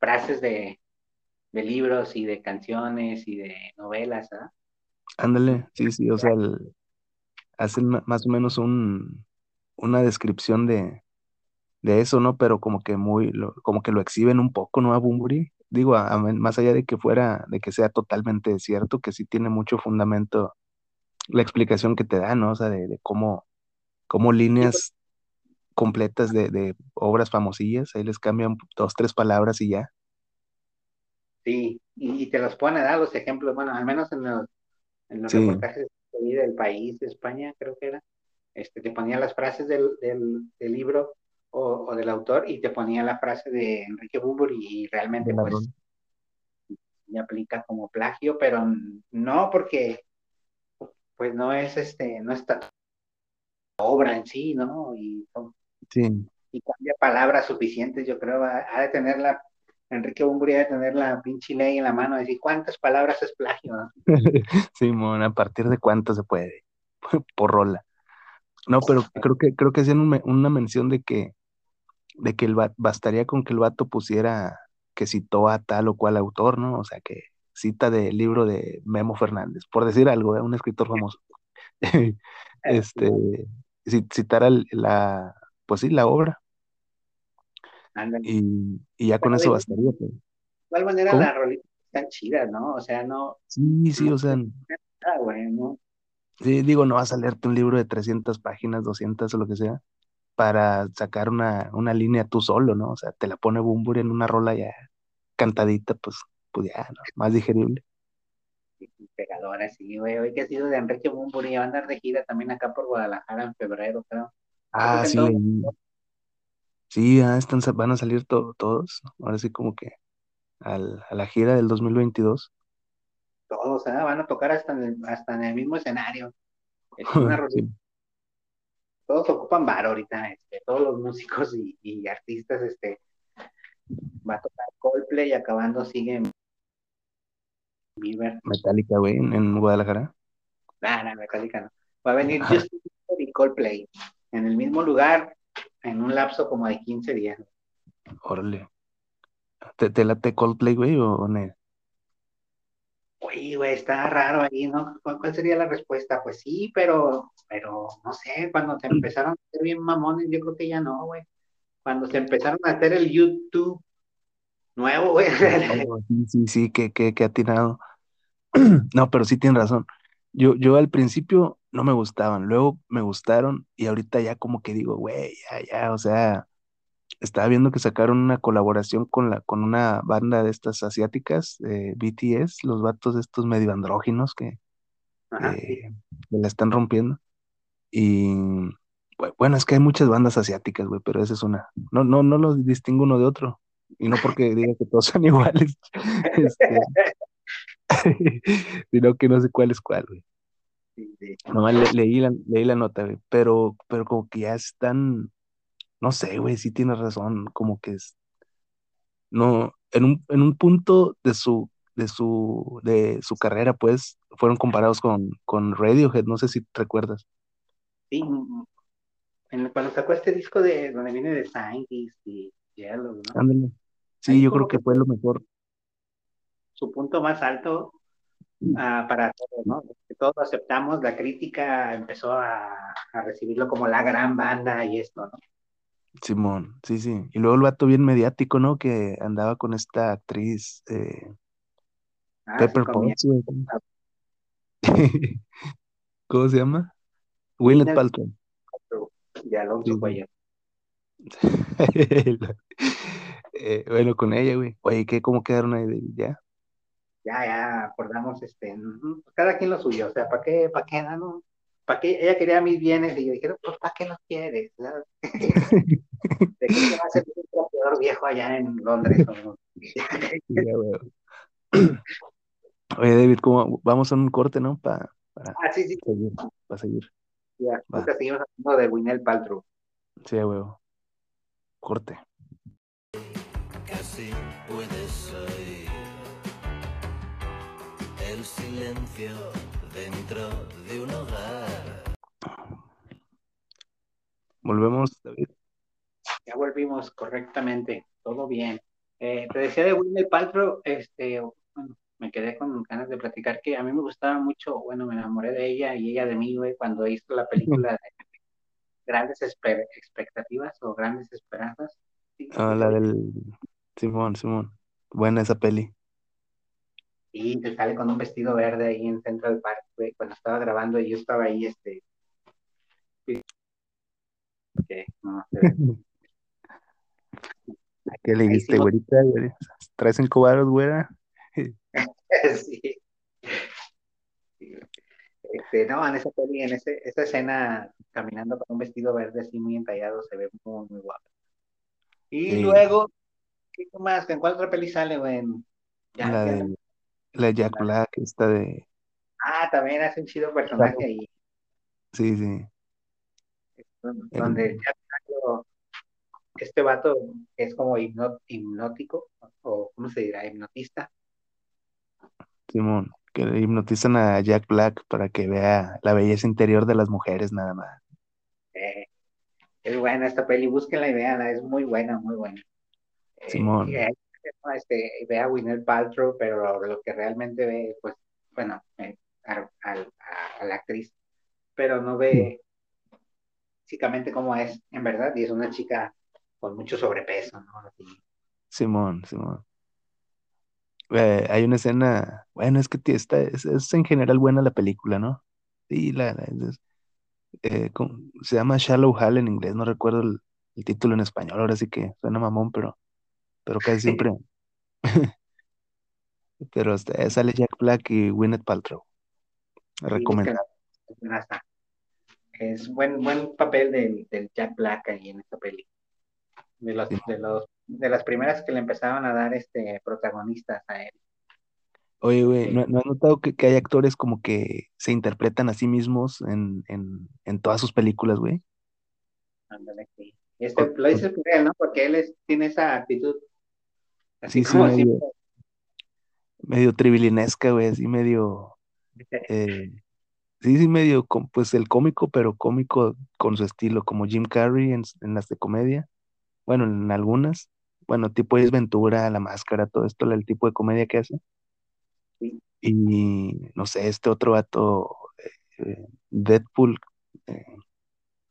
frases de, de libros y de canciones y de novelas, ¿ah? ándale, sí, sí, o sea, el- hacen más o menos un, una descripción de, de eso, ¿no? Pero como que muy, lo- como que lo exhiben un poco, ¿no? A Bunbury. Digo, a- a más allá de que fuera, de que sea totalmente cierto, que sí tiene mucho fundamento la explicación que te da, ¿no? O sea, de, de cómo, cómo líneas completas de, de obras famosillas, ahí les cambian dos, tres palabras y ya. Sí, y, y te los pone, da los ejemplos, bueno, al menos en los, en los Sí. reportajes que vi del país, de España, creo que era, este, te ponía las frases del, del, del libro o, o del autor y te ponía la frase de Enrique Bunbury y realmente la pues me aplica como plagio, pero no porque pues no es este, no está obra en sí, ¿no? Y, Sí, y cambia palabras suficientes, yo creo, ha, de tener la, Enrique Bunbury ha de tener la pinche ley en la mano, decir cuántas palabras es plagio, ¿no? Simón, ¿a partir de cuánto se puede? Por rola. No, pero creo que, creo que hacían un una mención de que, de que el bastaría con que el vato pusiera que citó a tal o cual autor, ¿no? O sea, que cita del libro de Memo Fernández, por decir algo, ¿eh? un escritor famoso. Este, ci- citar al- la, pues sí, la obra. Ándale. y, y ya con eso bastaría. pues. de igual manera ¿Cómo? las rolitas están chidas, ¿no? O sea, no, Sí, sí, o sea, nada, güey, ¿no? sí, digo, no vas a leerte un libro de 300 páginas, 200 o lo que sea, para sacar una, una línea tú solo, ¿no? O sea, te la pone Bumburi en una rola ya cantadita, pues, pues ya, ¿no? Más digerible. Pegadora, sí, güey. Hoy que ha sido de Enrique Bumburi, va a andar de gira también acá por Guadalajara en febrero, creo. Ah, sí, todo-. Sí, ah, están, van a salir to- todos, ¿no? ahora sí como que al- a la gira del 2022. Todos, ¿eh? Van a tocar hasta en el, hasta en el mismo escenario. Es una. Sí, Todos ocupan bar ahorita, este, todos los músicos y, y artistas, este, va a tocar Coldplay y acabando sigue Bieber. Metallica, güey, en, Guadalajara. Nah, nah, Metallica no. Va a venir. Justin Bieber y Coldplay en el mismo lugar en un lapso como de 15 días. Órale. ¿Te, te late Coldplay, güey, o, o no? Oye, güey, está raro ahí, ¿no? ¿Cuál, sería la respuesta? Pues sí, pero, pero no sé, cuando te empezaron a hacer bien mamones, yo creo que ya no, güey. Cuando se empezaron a hacer el YouTube nuevo, güey. Sí, sí, sí, que, que, que atinado. No, pero sí tienen razón. Yo, yo al principio no me gustaban, luego me gustaron y ahorita ya como que digo, güey, ya, ya, o sea, estaba viendo que sacaron una colaboración con la, con una banda de estas asiáticas, eh, BTS, los vatos estos medio andróginos que, Ajá, eh, sí. que la están rompiendo. Y bu- bueno, es que hay muchas bandas asiáticas, güey, pero esa es una. No, no, no los distingo uno de otro. Y no porque diga que todos son iguales, este, sino que no sé cuál es cuál, güey. Sí, sí. Nomás le- leí la, leí la nota, güey, pero, pero como que ya están, no sé, güey, sí tienes razón, como que es, no, en un, en un punto de su, de su, de su carrera, pues, fueron comparados con, con Radiohead, no sé si te recuerdas. Sí, mm, en- cuando sacó este disco de donde viene de Scientist y Yellow, ¿no? Ándale. Sí, Ahí yo creo que que fue lo mejor. su punto más alto ah, para todos, ¿no? Que todos aceptamos, la crítica empezó a, a recibirlo como la gran banda y esto, ¿no? Simón, sí, sí. Y luego el vato bien mediático, ¿no? Que andaba con esta actriz, eh, Ah, Pepper. Potts, güey. ¿Cómo se llama? Gwyneth Paltrow. de Alonso Sí. Cuellar. Eh, bueno, con ella, güey. Oye, ¿qué? ¿Cómo quedaron ahí? de- ¿Ya? Ya, ya acordamos, este, mm, cada quien lo suyo, o sea, ¿para qué, para qué, no? ¿Para qué? Ella quería mis bienes y yo dije, pues, ¿para qué los quieres? ¿De qué te va a servir un trapeador viejo allá en Londres? Oye, David, ¿cómo? Vamos a un corte, ¿no? Pa- para Ah, sí, sí, seguir, para seguir. ya, Va. seguimos hablando de Winel Paltrow. Sí, güey. Corte. Casi puedes oír el silencio dentro de un hogar. Volvemos, David. Ya volvimos correctamente, todo bien. Eh, te decía de Winel Paltrow, este, bueno, me quedé con ganas de platicar que a mí me gustaba mucho, bueno, me enamoré de ella y ella de mí, güey, cuando hizo la película de Grandes Espe- Expectativas o Grandes Esperanzas. Sí, Ah, la del Simón, Simón. Buena esa peli. Y te sale con un vestido verde ahí en Central Park, güey, cuando estaba grabando y yo estaba ahí, este, que no. ¿Qué le dijiste, sí, güerita? güey? ¿Traes cinco varos, güera? sí. Este, no, en esa peli, en ese, esa escena, caminando con un vestido verde así muy entallado, se ve muy, muy guapo. Y Sí. luego, ¿qué más? ¿En cuál otra peli sale, güey? Ya, La de la Jack Black, esta de. Ah, también hace un chido personaje ahí, Sí, sí. El- donde ya salió este vato es como hipnótico, o ¿cómo se dirá? Hipnotista. Simón. Que le hipnotizan a Jack Black para que vea la belleza interior de las mujeres, nada más. Eh, es buena esta peli, búsquenla y véanla, es muy buena, muy buena. Eh, Simón. Este, ve a Gwyneth Paltrow, pero lo que realmente ve, pues, bueno, eh, a, al- a- a la actriz, pero no ve físicamente cómo es, en verdad, y es una chica con mucho sobrepeso, ¿no? Así. Simón, Simón. Eh, hay una escena, bueno, es que está, es, es en general buena la película, ¿no? Sí, la, la- es- eh, con- se llama Shallow Hal en inglés, no recuerdo el, el título en español, ahora sí que suena mamón, pero, pero casi siempre, pero este, sale Jack Black y Gwyneth Paltrow, recomendado. es buen, buen papel del, del Jack Black ahí en esta peli. De los, Sí. de los, de las primeras que le empezaron a dar este protagonistas a él. Oye, güey. ¿no, no has notado que, que hay actores como que se interpretan a sí mismos en, en, en todas sus películas, güey? Ándale, sí. Este, lo dices por él, ¿no? Porque él es, tiene esa actitud. Así Sí, sí, medio, medio tribilinesca, güey, así medio, eh, sí, sí, medio, pues el cómico, pero cómico con su estilo, como Jim Carrey en, las de comedia, bueno, en algunas, bueno, tipo Ace Ventura, La Máscara, todo esto, el tipo de comedia que hace. Sí. Y no sé, este otro vato, eh, Deadpool, eh,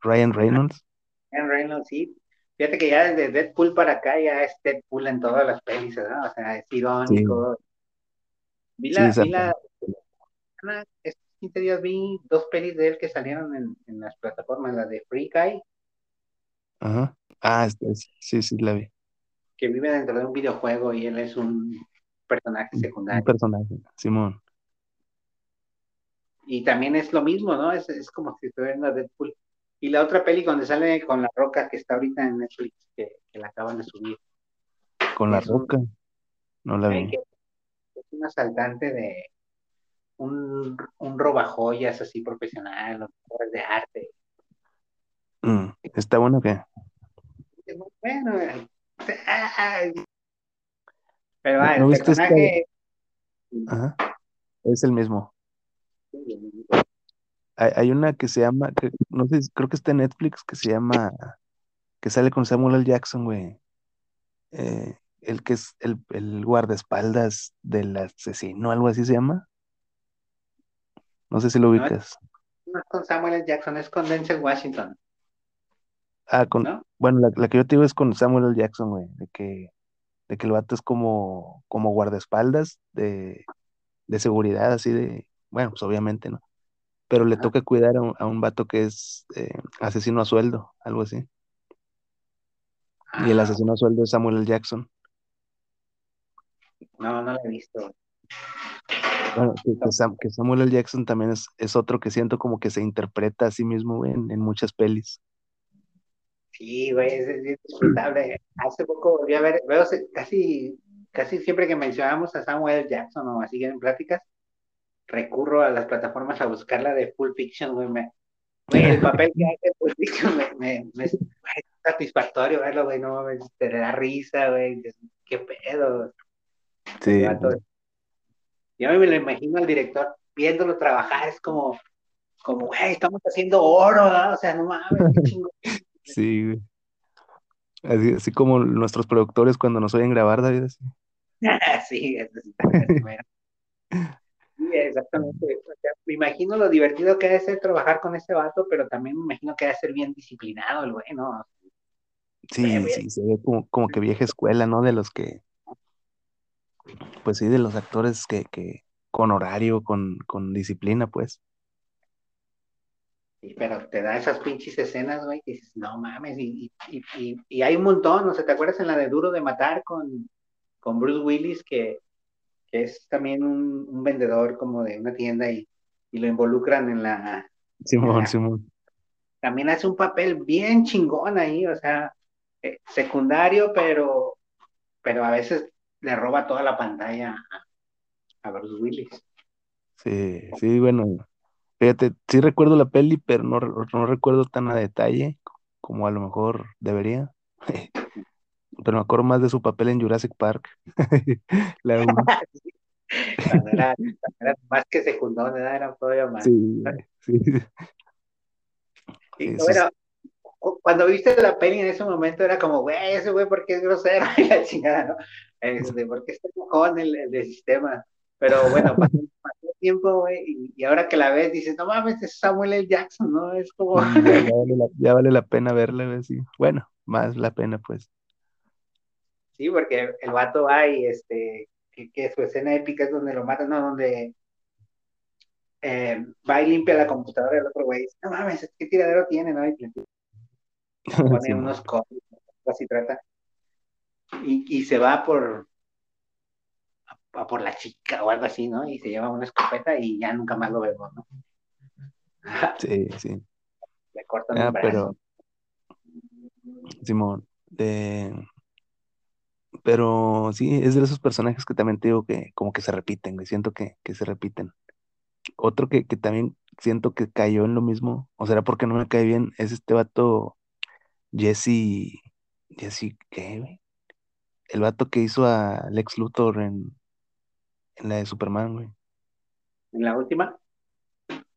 Ryan Reynolds, Ryan Reynolds, sí. Fíjate que ya desde Deadpool para acá ya es Deadpool en todas las pelis, ¿no? O sea, es sí, irónico. Vi sí, la, vi exacto. la, estos 15 días vi dos pelis de él que salieron en, en las plataformas, la de Free Guy, Ajá. Ah, sí, sí, la vi. que vive dentro de un videojuego y él es un personaje Un, un secundario. personaje, Simón. Y también es lo mismo, ¿no? Es, es como si estuviera a Deadpool. Y la otra peli donde sale con La Roca, que está ahorita en Netflix, que, que la acaban de subir, Con la es un, roca, no la vi. es un asaltante de un, un robajoyas así profesional, o obras de arte. Mm, ¿Está bueno Es muy bueno. eh. Ay, Pero ¿No, ah, no el viste esta? personaje... Ajá, es el mismo. Hay, hay una que se llama, que, no sé, creo que está en Netflix, que se llama, que sale con Samuel L. Jackson, güey. Eh, el que es el, el guardaespaldas del asesino, algo así se llama. No sé si lo No ubicas. no es con Samuel L. Jackson, es con Denzel Washington, Ah, con, ¿no? bueno, la, la que yo te digo es con Samuel L. Jackson, güey, de que, de que el vato es como, como guardaespaldas de, de seguridad, así de, bueno, pues obviamente, ¿no? Pero le toca cuidar a un, a un vato que es eh, asesino a sueldo, algo así. Y el Ah, asesino a sueldo es Samuel L. Jackson. no, no la he visto. Bueno, que, que Sam- que Samuel L. Jackson también es, es otro que siento como que se interpreta a sí mismo, güey, en, en muchas pelis. Sí, güey, es, es disfrutable. Hace poco volví a ver, veo casi, casi siempre que mencionamos a Samuel L. Jackson o así en pláticas, recurro a las plataformas a buscarla de Full Fiction, güey. Me, güey, el papel que hace Full Fiction me, me, me- es satisfactorio verlo, güey, no mames, te da risa, güey, qué pedo. Sí. Yo me lo imagino al director viéndolo trabajar, es como, como, güey, estamos haciendo oro, ¿no? O sea, no mames, qué chingón. sí, güey. Así, así como nuestros productores cuando nos oyen grabar, David, así. Sí, eso sí está bueno. Sí, exactamente. O sea, me imagino lo divertido que debe ser trabajar con ese vato, pero también me imagino que debe ser bien disciplinado el güey, ¿no? Sí, sí, se ve como, como que vieja escuela, ¿no? De los que, pues sí, de los actores que, que con horario, con, con disciplina, pues. sí, pero te da esas pinches escenas, güey, que dices, no mames, y, y, y, y hay un montón, no sé, ¿te acuerdas en la de Duro de Matar con, con Bruce Willis, que, que es también un, un vendedor como de una tienda y, y lo involucran en la, en Simón, la Simón. también hace un papel bien chingón ahí, o sea, eh, secundario, pero, pero a veces le roba toda la pantalla a, a Bruce Willis. Sí, sí, bueno, fíjate, sí recuerdo la peli, pero no, no recuerdo tan a detalle como a lo mejor debería. Pero me acuerdo más de su papel en Jurassic Park. La. Cuando era, era más que secundón, ¿verdad? era todavía más. Sí, sí, Y bueno, cu- cuando viste la peli en ese momento era como, güey, ese güey, ¿por qué es grosero? Y la chingada, ¿no? Este, ¿por qué está enojón el, el del sistema? Pero bueno, pasó, pasó tiempo, güey, y, y ahora que la ves, dices, no mames, es Samuel L. Jackson, ¿no? Es como, ya vale la, ya vale la pena verla, güey, sí. Bueno, más la pena, pues. Sí, porque el vato va y este, que, que su escena épica es donde lo matan, no, donde eh, va y limpia la computadora del otro güey. No mames, ¿qué tiradero tiene? ¿no? Y pone Sí, unos códigos, así trata. Y, y se va por, a por la chica o algo así, ¿no? Y se lleva una escopeta y ya nunca más lo vemos, ¿no? sí, sí. Le cortan Ah, un brazo. pero, Simón, eh, pero sí, es de esos personajes que también te digo que como que se repiten, güey, siento que, que se repiten. Otro que, que también siento que cayó en lo mismo, o será porque no me cae bien, es este vato Jesse, Jesse, ¿qué, güey? El vato que hizo a Lex Luthor en, en la de Superman, güey. En la última,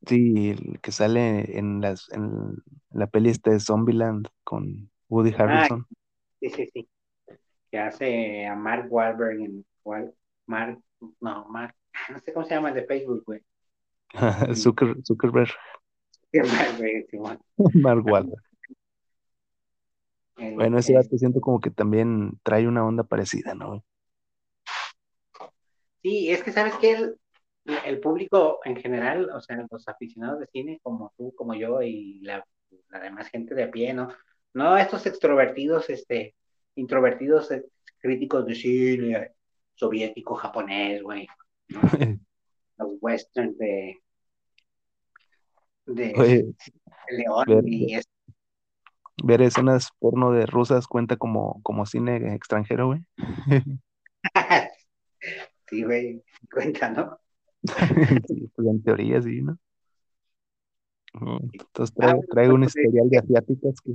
Sí, el que sale en las en la peli esta de Zombieland con Woody Harrelson. sí, sí, sí. Que hace a Mark Wahlberg en Wal- Mark, no, Mark, no sé cómo se llama el de Facebook, güey. Zucker- Zuckerberg. Mark Wahlberg. El- Bueno, ese vato siento como que también trae una onda parecida, ¿no? Sí, es que sabes que el, el público en general, o sea, los aficionados de cine como tú, como yo y la, la demás gente de a pie, ¿no? No estos extrovertidos, este, introvertidos eh, críticos de cine soviético, japonés, güey, ¿no? Los westerns de, de Oye, León ver, y es- ver escenas porno de rusas cuenta como, como cine extranjero, güey. sí, güey, cuenta, ¿no? Sí, pues en teoría sí, ¿no? Ujú. Entonces Ah, traigo, traigo un historial de asiáticas que.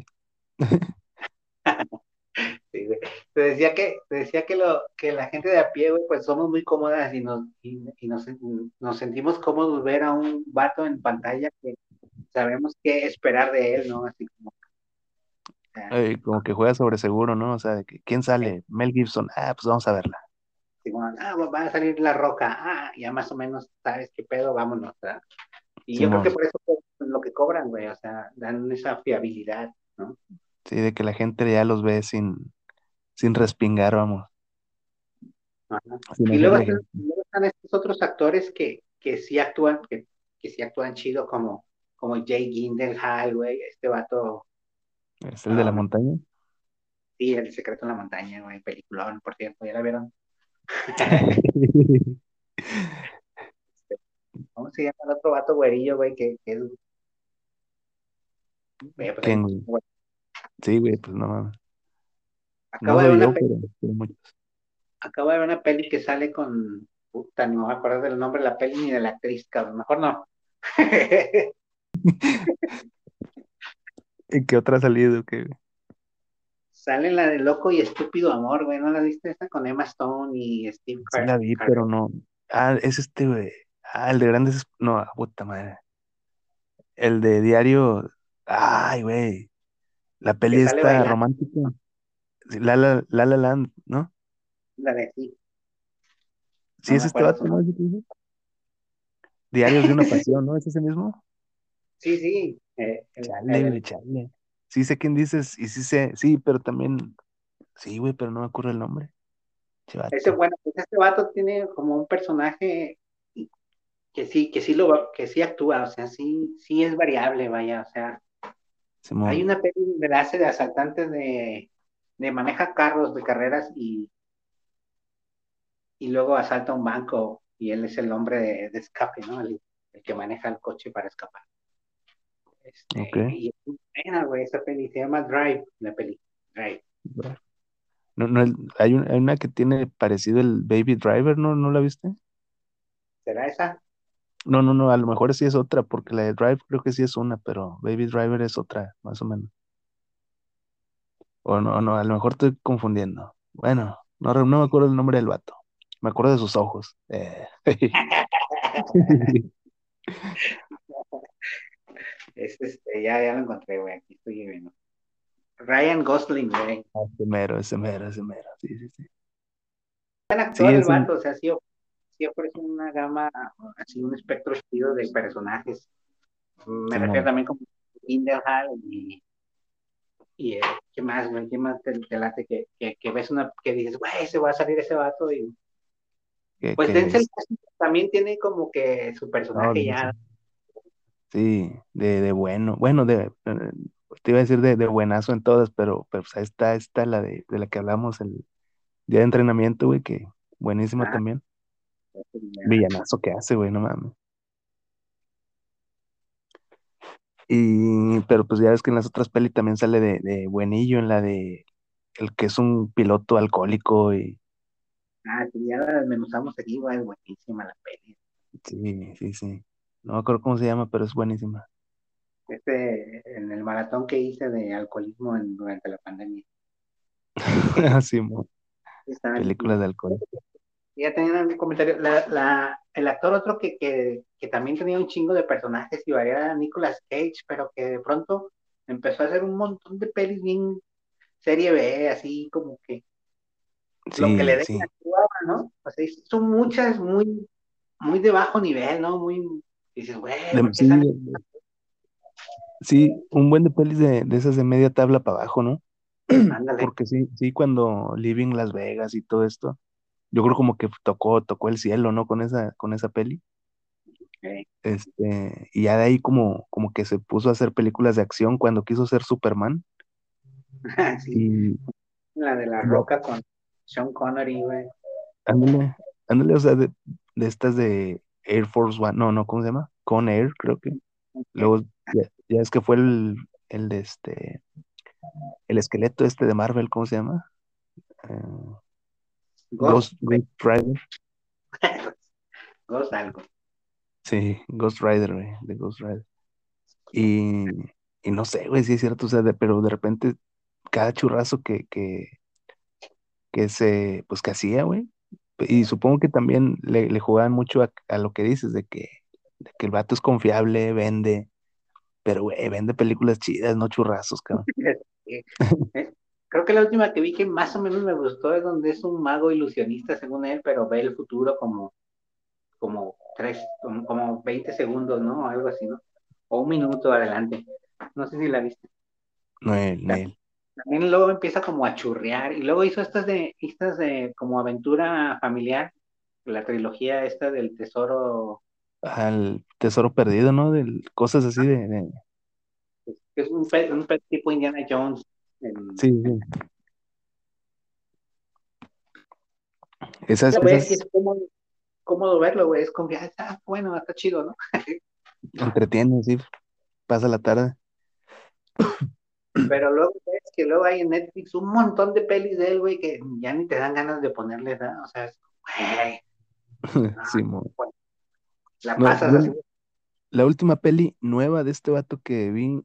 Te decía que, te decía que lo, que la gente de a pie, güey, pues somos muy cómodas y nos, y, y nos, nos sentimos cómodos ver a un vato en pantalla que sabemos qué esperar de él, ¿no? Así como, o sea, como que juega sobre seguro, ¿no? O sea, de que, ¿quién sale? Mel Gibson. Ah, pues vamos a verla. ah, va a salir la roca, ah, ya más o menos sabes qué pedo, vámonos, ¿verdad? Y yo creo que por eso es lo que cobran, güey, o sea, dan esa fiabilidad, ¿no? Sí, de que la gente ya los ve sin, sin respingar, vamos. Sin Y luego están, luego están estos otros actores que, que sí actúan, que, que sí actúan chido, como, como Jay Gyllenhaal, güey, este vato, Es el de la Ah, montaña. sí, El secreto en la montaña, güey, peliculón, por cierto, ¿ya la vieron? ¿Cómo se llama el otro vato güerillo, güey, que, que es... Güey, pues, Sí, güey, pues no mames. Acabo No de una yo, peli, pero, pero muchos. acabo de ver una peli que sale con, puta, no me voy a acordar del nombre de la peli ni de la actriz, cabrón, mejor no. ¿Y qué otra ha salido? ¿Qué? Sale la de Loco y Estúpido Amor, güey, ¿no la viste esa con Emma Stone y Steve Sí Car- la vi, Carell? pero no. Ah, es este, güey. Ah, el de grandes. Es- No, ah, puta madre. El de diario. Ay, güey. La peli Que bailando, romántica. La La, La La Land, ¿no? la de sí, Sí, no es este vato, ¿no? Diarios de una pasión, ¿no? ¿Es ese mismo? Sí, sí, eh, el- Chale, el- güey, chale. Sí sé quién dices y sí sé, sí, pero también, sí, güey, pero no me acuerdo el nombre. Che ese, vato. bueno, pues este vato tiene como un personaje que sí, que sí lo, que sí actúa, o sea, sí, sí es variable, vaya, o sea, hay una peli la hace de asaltante de, de maneja carros de carreras y, y luego asalta un banco y él es el hombre de, de escape, ¿no? El, el que maneja el coche para escapar. Este, Ok. y buena, güey, esa peli se llama Drive, la peli, Drive. No, no, hay, un- hay una que tiene parecido el Baby Driver, ¿no? ¿No la viste? ¿Será esa? No, no, no, a lo mejor sí es otra, porque la de Drive creo que sí es una, pero Baby Driver es otra, más o menos. O no, no, a lo mejor estoy confundiendo. Bueno, no, no me acuerdo el nombre del vato. Me acuerdo de sus ojos. Eh. Es este, ya, ya lo encontré, güey, aquí estoy viendo. Ryan Gosling, güey. Ah, Ese mero, ese mero, ese mero. Sí, sí, sí. Buen Sí, actor el es un- vato, o sea, sí, sí ofrece una gama, así un espectro chido de personajes. Me refiero también como Gyllenhaal y, Y eh, ¿qué más, güey? ¿Qué más te, te late que, que, que ves una, que dices, güey, se va a salir ese vato? Y pues Denzel también tiene como que su personaje no, ya. Sí, de, de bueno, bueno, de, eh, te iba a decir de, de buenazo en todas, pero, pero pues está, está la de, de la que hablamos el día de entrenamiento, güey, que buenísima Ah, también. Villanazo que hace, güey, no mames. Y, pero pues ya ves que en las otras pelis también sale de, de buenillo, en la de el que es un piloto alcohólico y Ah, sí, ya la desmenuzamos aquí, güey, es buenísima la peli. sí, sí, sí. No me acuerdo cómo se llama, pero es buenísima. Este, en el maratón que hice de alcoholismo en- durante la pandemia. Sí, mo, Está- películas de alcohol. Ya tenían un comentario. La, la, el actor otro que, que, que también tenía un chingo de personajes y variedad era Nicolas Cage, pero que de pronto empezó a hacer un montón de pelis bien serie B, así como que lo que le den sí. actuaba, ¿no? O sea, son muchas muy, muy de bajo nivel, ¿no? Muy, dices, güey, sí, un buen de pelis de, de esas de media tabla para abajo, ¿no? Ándale. Porque sí, sí, cuando Living Las Vegas y todo esto, yo creo como que tocó, tocó el cielo, ¿no? Con esa, con esa peli. Este, y ya de ahí como, como que se puso a hacer películas de acción cuando quiso ser Superman. Sí, Y la de la No. roca con Sean Connery, güey. ándale, ándale, o sea, de, de estas de Air Force One, no, no, ¿cómo se llama? Con Air, creo que. Luego, ya, ya es que fue el, el de este, el esqueleto este de Marvel, ¿cómo se llama? Eh, Ghost, Ghost Rider. Ghost algo. Sí, Ghost Rider, güey, de Ghost Rider. Y, y no sé, güey, si es cierto, o sea, de- pero de repente cada churrazo que, que, que se, pues que hacía, güey. Y supongo que también le, le jugaban mucho a, a lo que dices, de que, de que el vato es confiable, vende, pero, güey, vende películas chidas, no churrazos, cabrón. Creo que la última que vi que más o menos me gustó es donde es un mago ilusionista, según él, pero ve el futuro como, como tres, como, como 20 segundos, ¿no? Algo así, ¿no? O un minuto adelante. No sé si la viste. No, él, él. También luego empieza como a churrear y luego hizo estas de, estas de como aventura familiar, la trilogía esta del tesoro, Al tesoro perdido, ¿no? De cosas así de, es un, un tipo Indiana Jones. Sí, sí. Esas, esas es cómodo, cómodo verlo, güey, es como que, ah, está bueno, está chido, ¿no? entretienen, sí. Pasa la tarde. Pero luego ves que luego hay en Netflix un montón de pelis de él, güey, que ya ni te dan ganas de ponerles, ¿no? O sea, es, güey, Sí, mo. la pasas así. La última peli nueva de este vato que vi,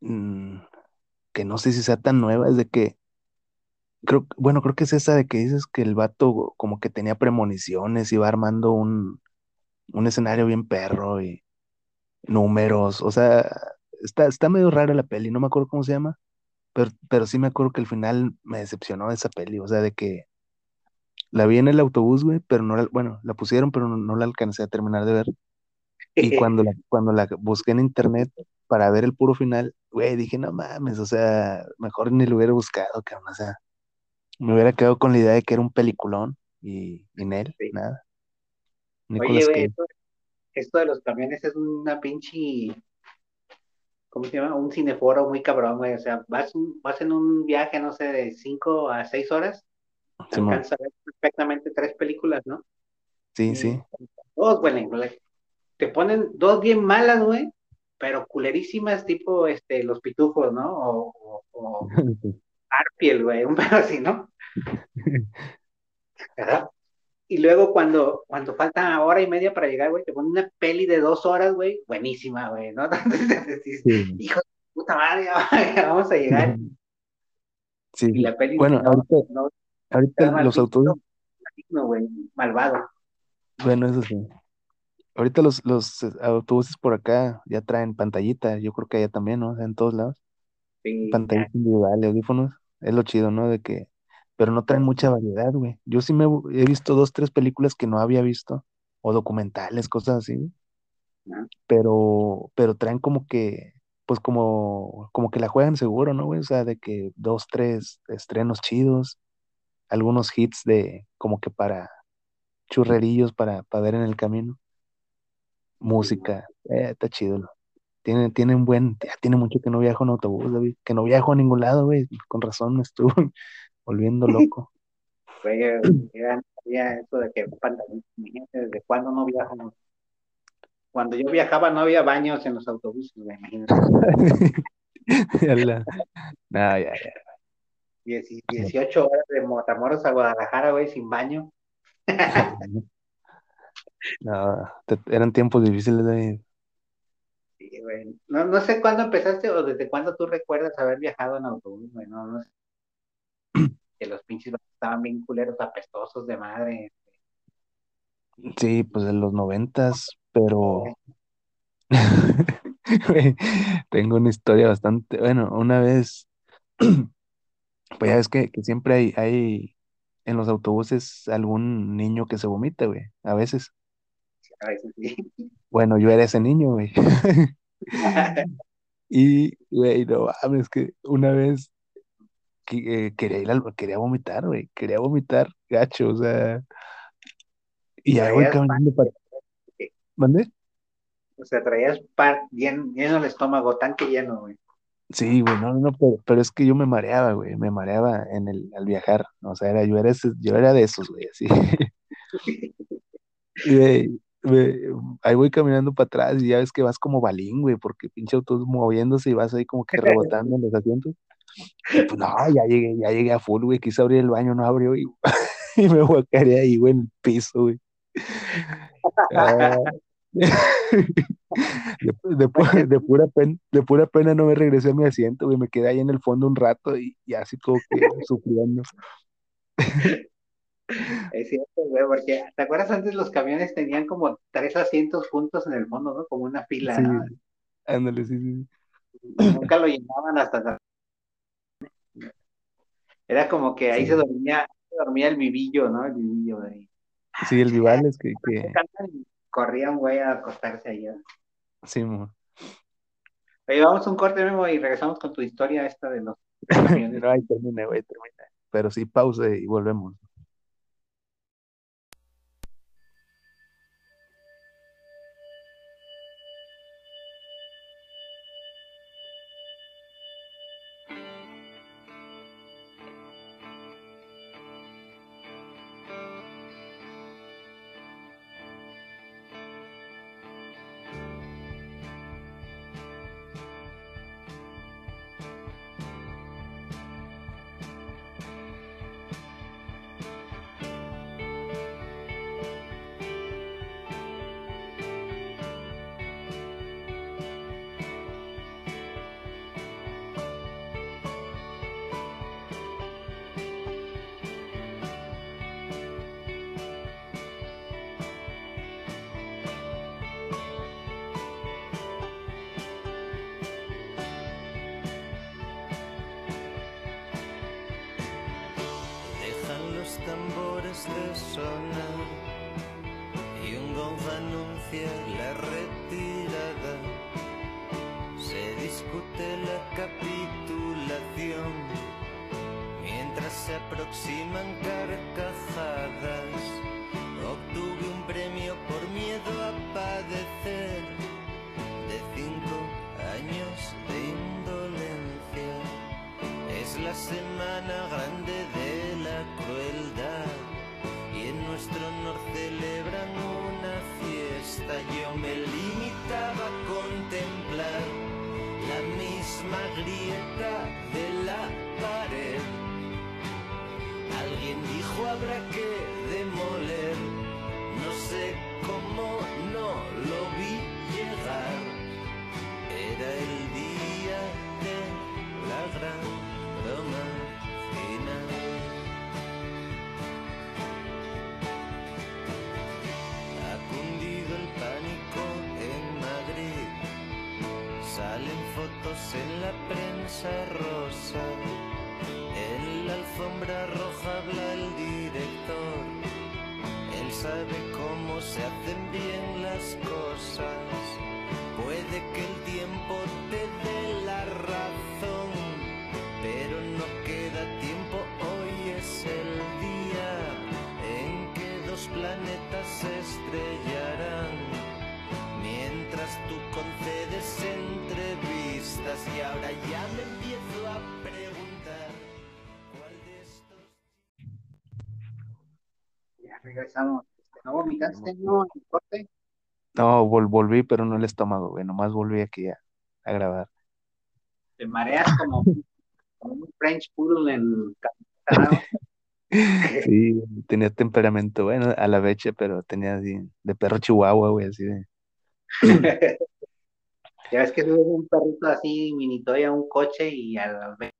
mm, que no sé si sea tan nueva, es de que, creo, bueno, creo que es esa de que dices que el vato como que tenía premoniciones, iba armando un, un escenario bien perro y números, o sea, está, está medio rara la peli, no me acuerdo cómo se llama, pero, pero sí me acuerdo que al final me decepcionó esa peli, o sea, de que la vi en el autobús, güey, pero no la, bueno, la pusieron, pero no, no la alcancé a terminar de ver. Y cuando la, cuando la busqué en internet para ver el puro final, güey, dije, no mames, o sea, mejor ni lo hubiera buscado, cabrón, o sea, me hubiera quedado con la idea de que era un peliculón y, y en él, Sí. nada. Oye, güey, esto, esto de los camiones es una pinche, ¿cómo se llama? Un cineforo muy cabrón, güey. O sea, vas, vas en un viaje, no sé, de 5 a 6 horas, Simón. alcanzas a ver perfectamente tres películas, ¿no? Sí, Y sí. Dos, güey, güey. Te ponen dos bien malas, güey, pero culerísimas, tipo este, los pitufos, ¿no? O, o, o Arpiel, güey, un pedo así, ¿no? ¿Verdad? Y luego cuando, cuando falta hora y media para llegar, güey, te ponen una peli de dos horas, güey, buenísima, güey, ¿no? Entonces, dices, Sí. hijo de puta madre, ya vamos a llegar. Sí, Y la peli Bueno, no, ahorita, no, ahorita los autobuses, maligno, güey, malvado. bueno, eso sí. Ahorita los, los eh, autobuses por acá ya traen pantallita, yo creo que allá también, ¿no? O sea, en todos lados. Sí, ya. Pantallita individual, audífonos, es lo chido, ¿no? De que, pero no traen mucha variedad, güey. Yo sí me he visto dos, tres películas que no había visto, o documentales, cosas así, güey. Pero, pero traen como que pues como, como que la juegan seguro, ¿no, güey? O sea, de que dos, tres estrenos chidos, algunos hits de como que para churrerillos para, para ver en el camino. Música, eh, está chido. ¿no? Tiene, tiene un buen, ya tiene mucho que no viajo en autobús, David, que no viajo a ningún lado, güey. Con razón me estuvo volviendo loco. Güey, ya eso de que ¿desde cuándo no viajamos? Cuando yo viajaba no había baños en los autobuses, güey, imagínate. Ya No, ya, ya. Dieci- 18 horas de Matamoros a Guadalajara, güey, sin baño. No, te- eran tiempos difíciles de... Sí, güey. No, no sé cuándo empezaste o desde cuándo tú recuerdas haber viajado en autobús, güey. No, no sé. Que los pinches estaban bien culeros, apestosos de madre. Sí, pues de los noventas, pero tengo una historia bastante, bueno, una vez, pues ya ves que, que siempre hay, hay en los autobuses algún niño que se vomita, güey, a veces. A veces sí. Bueno, yo era ese niño, güey. Y, güey, no mames, que una vez que, eh, quería ir al, quería vomitar, güey, quería vomitar, gacho, o sea, y ahí voy caminando para... ¿Mande? O sea, traías par, bien, lleno el estómago, tanque lleno, güey. Sí, güey, no, no, pero, pero es que yo me mareaba, güey, me mareaba en el, al viajar, o sea, era, yo era, ese- yo era de esos, güey, así. Y, güey, güey, ahí voy caminando para atrás y ya ves que vas como balín, güey, porque pinche autobús moviéndose y vas ahí como que rebotando en los asientos. Y pues no, ya llegué, ya llegué a full, güey, quise abrir el baño, no abrió y, y me guacaré ahí, güey, en el piso, güey. Ah. De, de pu- de pura pena, de pura pena no me regresé a mi asiento, güey, me quedé ahí en el fondo un rato y, y así como que sufriendo. Es cierto, güey, porque ¿te acuerdas antes los camiones tenían como tres asientos juntos en el fondo, ¿no? Como una fila, Sí, ¿no? ándale, sí, sí. Nunca lo llenaban hasta. Era como que ahí Sí. se dormía, se dormía el vivillo, ¿no? El vivillo de ahí. Sí, el Vival es que, que Y corría un güey a acostarse allá. sí, mo. Oye, vamos a un corte, Memo, y regresamos con tu historia esta de los camiones. No, ahí termina, güey, termina. Pero sí, pausa y volvemos. La prensa rosa. En la alfombra roja habla el director. Él sabe regresamos. Este, ¿No vomitaste, no, el corte? No, vol- volví, pero no el estómago, güey. Nomás volví aquí a, a grabar. Te mareas como, como un French Poodle en. Sí, tenía temperamento, bueno, a la beche, pero tenía así, de perro chihuahua, güey, así de. Ya ves que subes un perrito así, mini toy a un coche y a la vez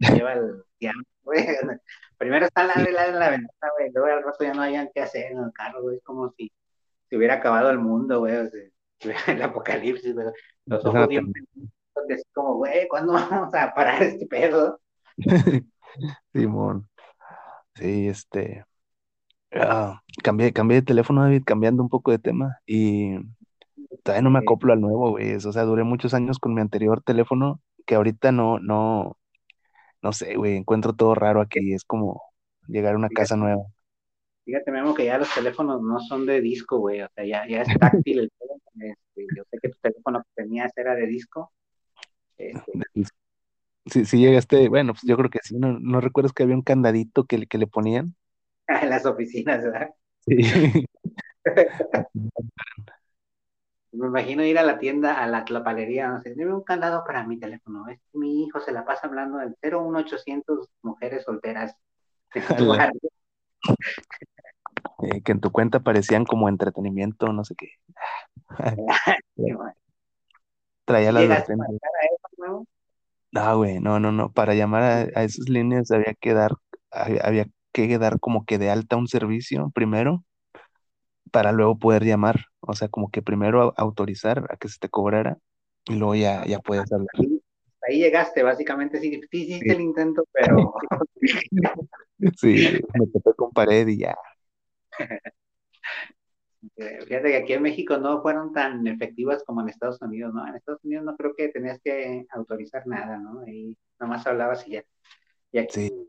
lleva el güey. Primero está la en la ventana, güey, luego al rato ya no hayan qué hacer en el carro, güey, es como si se hubiera acabado el mundo, güey, o sea, el apocalipsis, güey. Los ojos bien así como, güey, ¿cuándo vamos a parar este pedo? Simón. Sí, este. ah, cambié, cambié de teléfono, David, cambiando un poco de tema y todavía no me acoplo al nuevo, güey. O sea, duré muchos años con mi anterior teléfono que ahorita no, no, no sé, güey, encuentro todo raro aquí. Es como llegar a una casa nueva. fíjate, Memo, que ya los teléfonos no son de disco, güey, o sea, ya, ya es táctil el teléfono, este, yo sé que tu teléfono que tenías era de disco, este, Si, si llegaste, bueno, pues yo creo que sí, no, no recuerdas que había un candadito que, que le ponían. en las oficinas, ¿verdad? Sí. Me imagino ir a la tienda, a la tlapalería, no sé, dime un candado para mi teléfono. Es que mi hijo se la pasa hablando del 01800 mujeres solteras. Eh, que en tu cuenta parecían como entretenimiento, no sé qué. Traía ¿Sí la llegaste a eso? No, güey, no, no, no. Para llamar a, a esas líneas había que dar, había, había que dar como que de alta un servicio primero para luego poder llamar. O sea, como que primero au- autorizar a que se te cobrara y luego ya, ya puedes hablar. Ahí, llegaste, básicamente, sí, sí hiciste Sí. el intento, pero Sí, me topé con pared y ya. eh, fíjate que aquí en México no fueron tan efectivas como en Estados Unidos, ¿no? En Estados Unidos no creo que tenías que autorizar nada, ¿no? Ahí nomás hablabas y ya. Y aquí, Sí.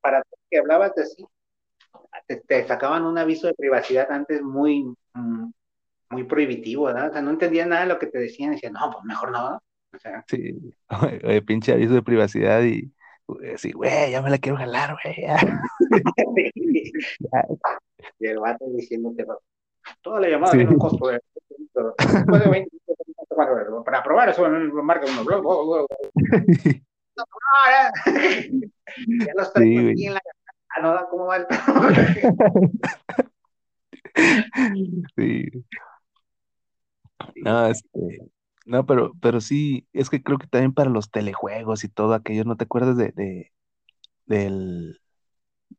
para que hablabas de así, te, te sacaban un aviso de privacidad antes muy, mm, muy prohibitivo, ¿verdad? O sea, no entendía nada de lo que te decían, decían, no, pues mejor no. O sea, Sí, oye, oye, pinche aviso de privacidad y así, güey, ya me la quiero jalar, güey. y el vato diciéndote, toda la llamada Sí. tiene un costo de después de 20 minutos, para probar eso, marca uno. Ah, ya los Sí, traigo güey. aquí en la no, ¿cómo va el Sí. No, este, no, pero, pero sí, es que creo que también para los telejuegos y todo aquello, ¿no te acuerdas de, de del,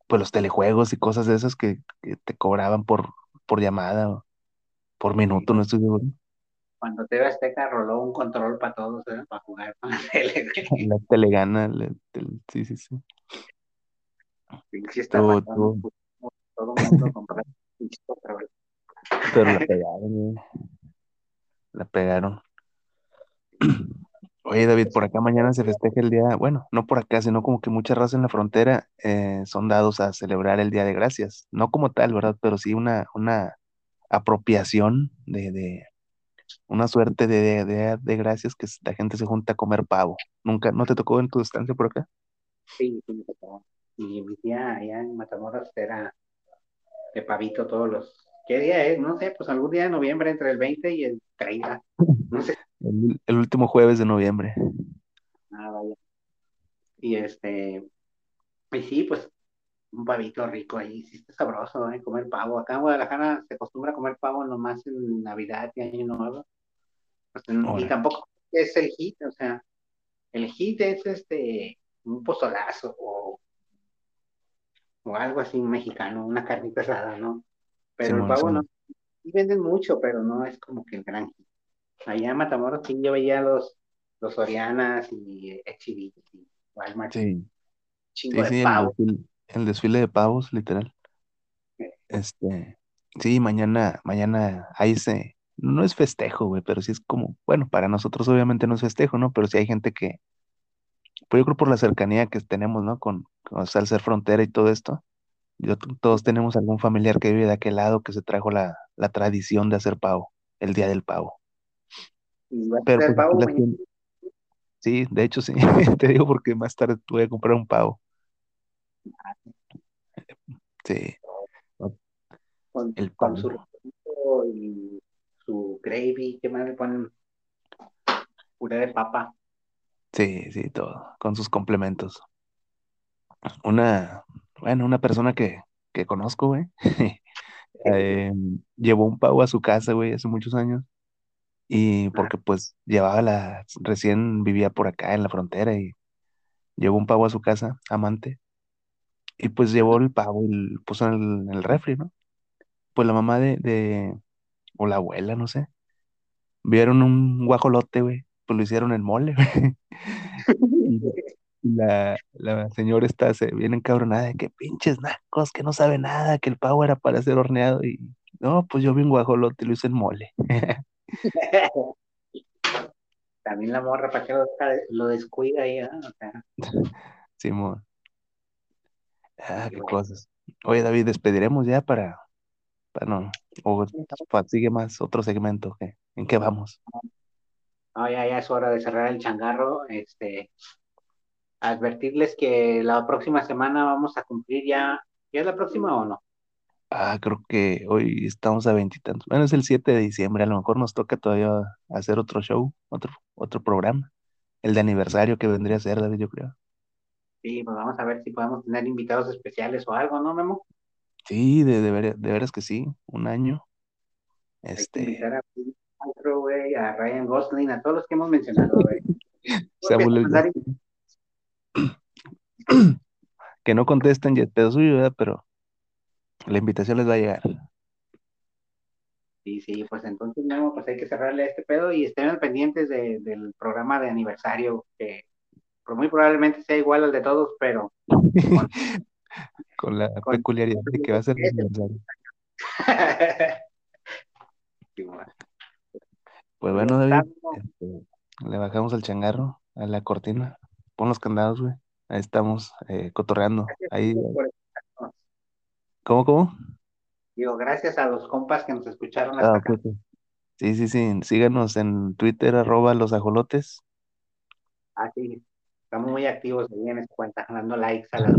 pues los telejuegos y cosas de esas que, que te cobraban por, por llamada o por minuto, no estoy seguro? Cuando TV Azteca roló un control para todos, ¿eh? para jugar con la tele. La telegana, la tel- sí, sí, sí. ¿No? Todo el mundo comprando. Pero la pegaron. La pegaron. Oye, David, por acá mañana se festeja el día, bueno, no por acá, sino como que mucha raza en la frontera eh, son dados a celebrar el Día de Gracias. No como tal, ¿verdad? Pero sí una, una apropiación de, de una suerte de, de, de gracias que la gente se junta a comer pavo. ¿Nunca, no te tocó en tu estancia por acá? Sí, sí, me tocó. Y mi tía allá en Matamoros era de pavito todos los... ¿Qué día es? No sé, pues algún día de noviembre entre el 20 y el 30. No sé. El, el último jueves de noviembre. Ah, vaya. Y este... Y sí, pues un pavito rico ahí. Sí está sabroso, ¿eh? Comer pavo. Acá en Guadalajara se acostumbra a comer pavo nomás en Navidad y Año Nuevo. Pues, y tampoco es el hit, o sea, el hit es este... Un pozolazo o o algo así mexicano, una carnita asada, ¿no? Pero el pavo no, sí venden mucho, pero no es como que el gran hit. Allá en Matamoros sí yo veía los, los Sorianas y H-E-B y Walmart, Sí, chingo sí, de sí, el pavo. desfile, el desfile de pavos, literal. Este, sí, mañana, mañana ahí se, no es festejo, güey, pero sí es como, bueno, para nosotros obviamente no es festejo, ¿no? Pero sí hay gente que, pues yo creo por la cercanía que tenemos, ¿no? Con, con o sea, al ser frontera y todo esto, yo, todos tenemos algún familiar que vive de aquel lado que se trajo la, la tradición de hacer pavo, el día del pavo. Y vas a Pero pues pavo sí, de hecho sí, te digo porque más tarde voy a comprar un pavo. Sí. Con, El con su y su gravy, ¿qué más le ponen? Puré de papa. Sí, sí, todo, con sus complementos. Una, bueno, una persona que, que conozco, güey, eh, llevó un pavo a su casa, güey, hace muchos años. Y porque pues llevaba la, recién vivía por acá en la frontera y llevó un pavo a su casa, amante. Y pues llevó el pavo y lo puso en el, en el refri, ¿no? Pues la mamá de, de, o la abuela, no sé, vieron un guajolote, güey, pues lo hicieron en mole. Y la, la señora está se viene encabronada de que pinches nacos, que no sabe nada, que el pavo era para ser horneado. Y no, pues yo vi un guajolote y lo hice en mole. También la morra, ¿para qué lo, descuida ahí? ¿eh? O sea, Simón. Ah, qué cosas. Oye, David, despediremos ya para, para no, o sigue más otro segmento, ¿qué? ¿En qué vamos? No, ya, ya es hora de cerrar el changarro. Este, advertirles que la próxima semana vamos a cumplir ya. ¿Ya es la próxima o no? Ah, creo que hoy estamos a veintitantos. Bueno, es el 7 de diciembre, a lo mejor nos toca todavía hacer otro show, otro, otro programa. El de aniversario que vendría a ser, David, yo creo. Sí, pues vamos a ver si podemos tener invitados especiales o algo, ¿no, Memo? Sí, de, de, ver- de veras que sí, un año. Hay que Este, invitar a Pedro, güey, a Ryan Gosling, a todos los que hemos mencionado, güey. Que no contesten pedo suyo, ¿verdad? Pero la invitación les va a llegar. Sí, sí, pues entonces, Memo, pues hay que cerrarle este pedo y estén pendientes de- del programa de aniversario, que pues, muy probablemente sea igual al de todos, pero Con la Con- peculiaridad de que va a ser el aniversario. Pues bueno, David, este, le bajamos al changarro, a la cortina. Pon los candados, güey. Ahí estamos eh, cotorreando. Ahí. ¿cómo, cómo? Digo, gracias a los compas que nos escucharon Ah, hasta acá. ok. Sí, sí, sí. Síganos en Twitter, arroba los ajolotes. Ah, sí. Estamos muy activos ahí en esa cuenta, dando likes a las.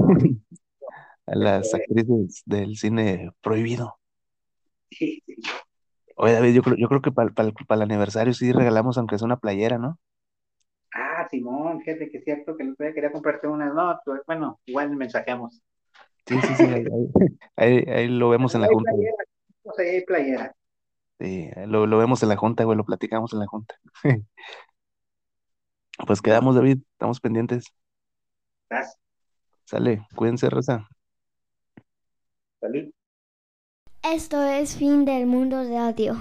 A las actrices del cine prohibido. Sí, sí. Oye, David, yo creo, yo creo que para el aniversario sí regalamos aunque sea una playera, ¿no? Ah, Simón, fíjate que es cierto que el otro día quería comprarte unas. No, pues, bueno, igual mensajeamos. Sí, sí, sí. Ahí, ahí- lo vemos en la junta. playera, hay playera. Sí, lo, lo vemos en la junta, güey, lo platicamos en la junta. Pues quedamos, David, estamos pendientes. Gracias. Sale, cuídense, Rosa. Salud. Esto es Fin del Mundo Radio.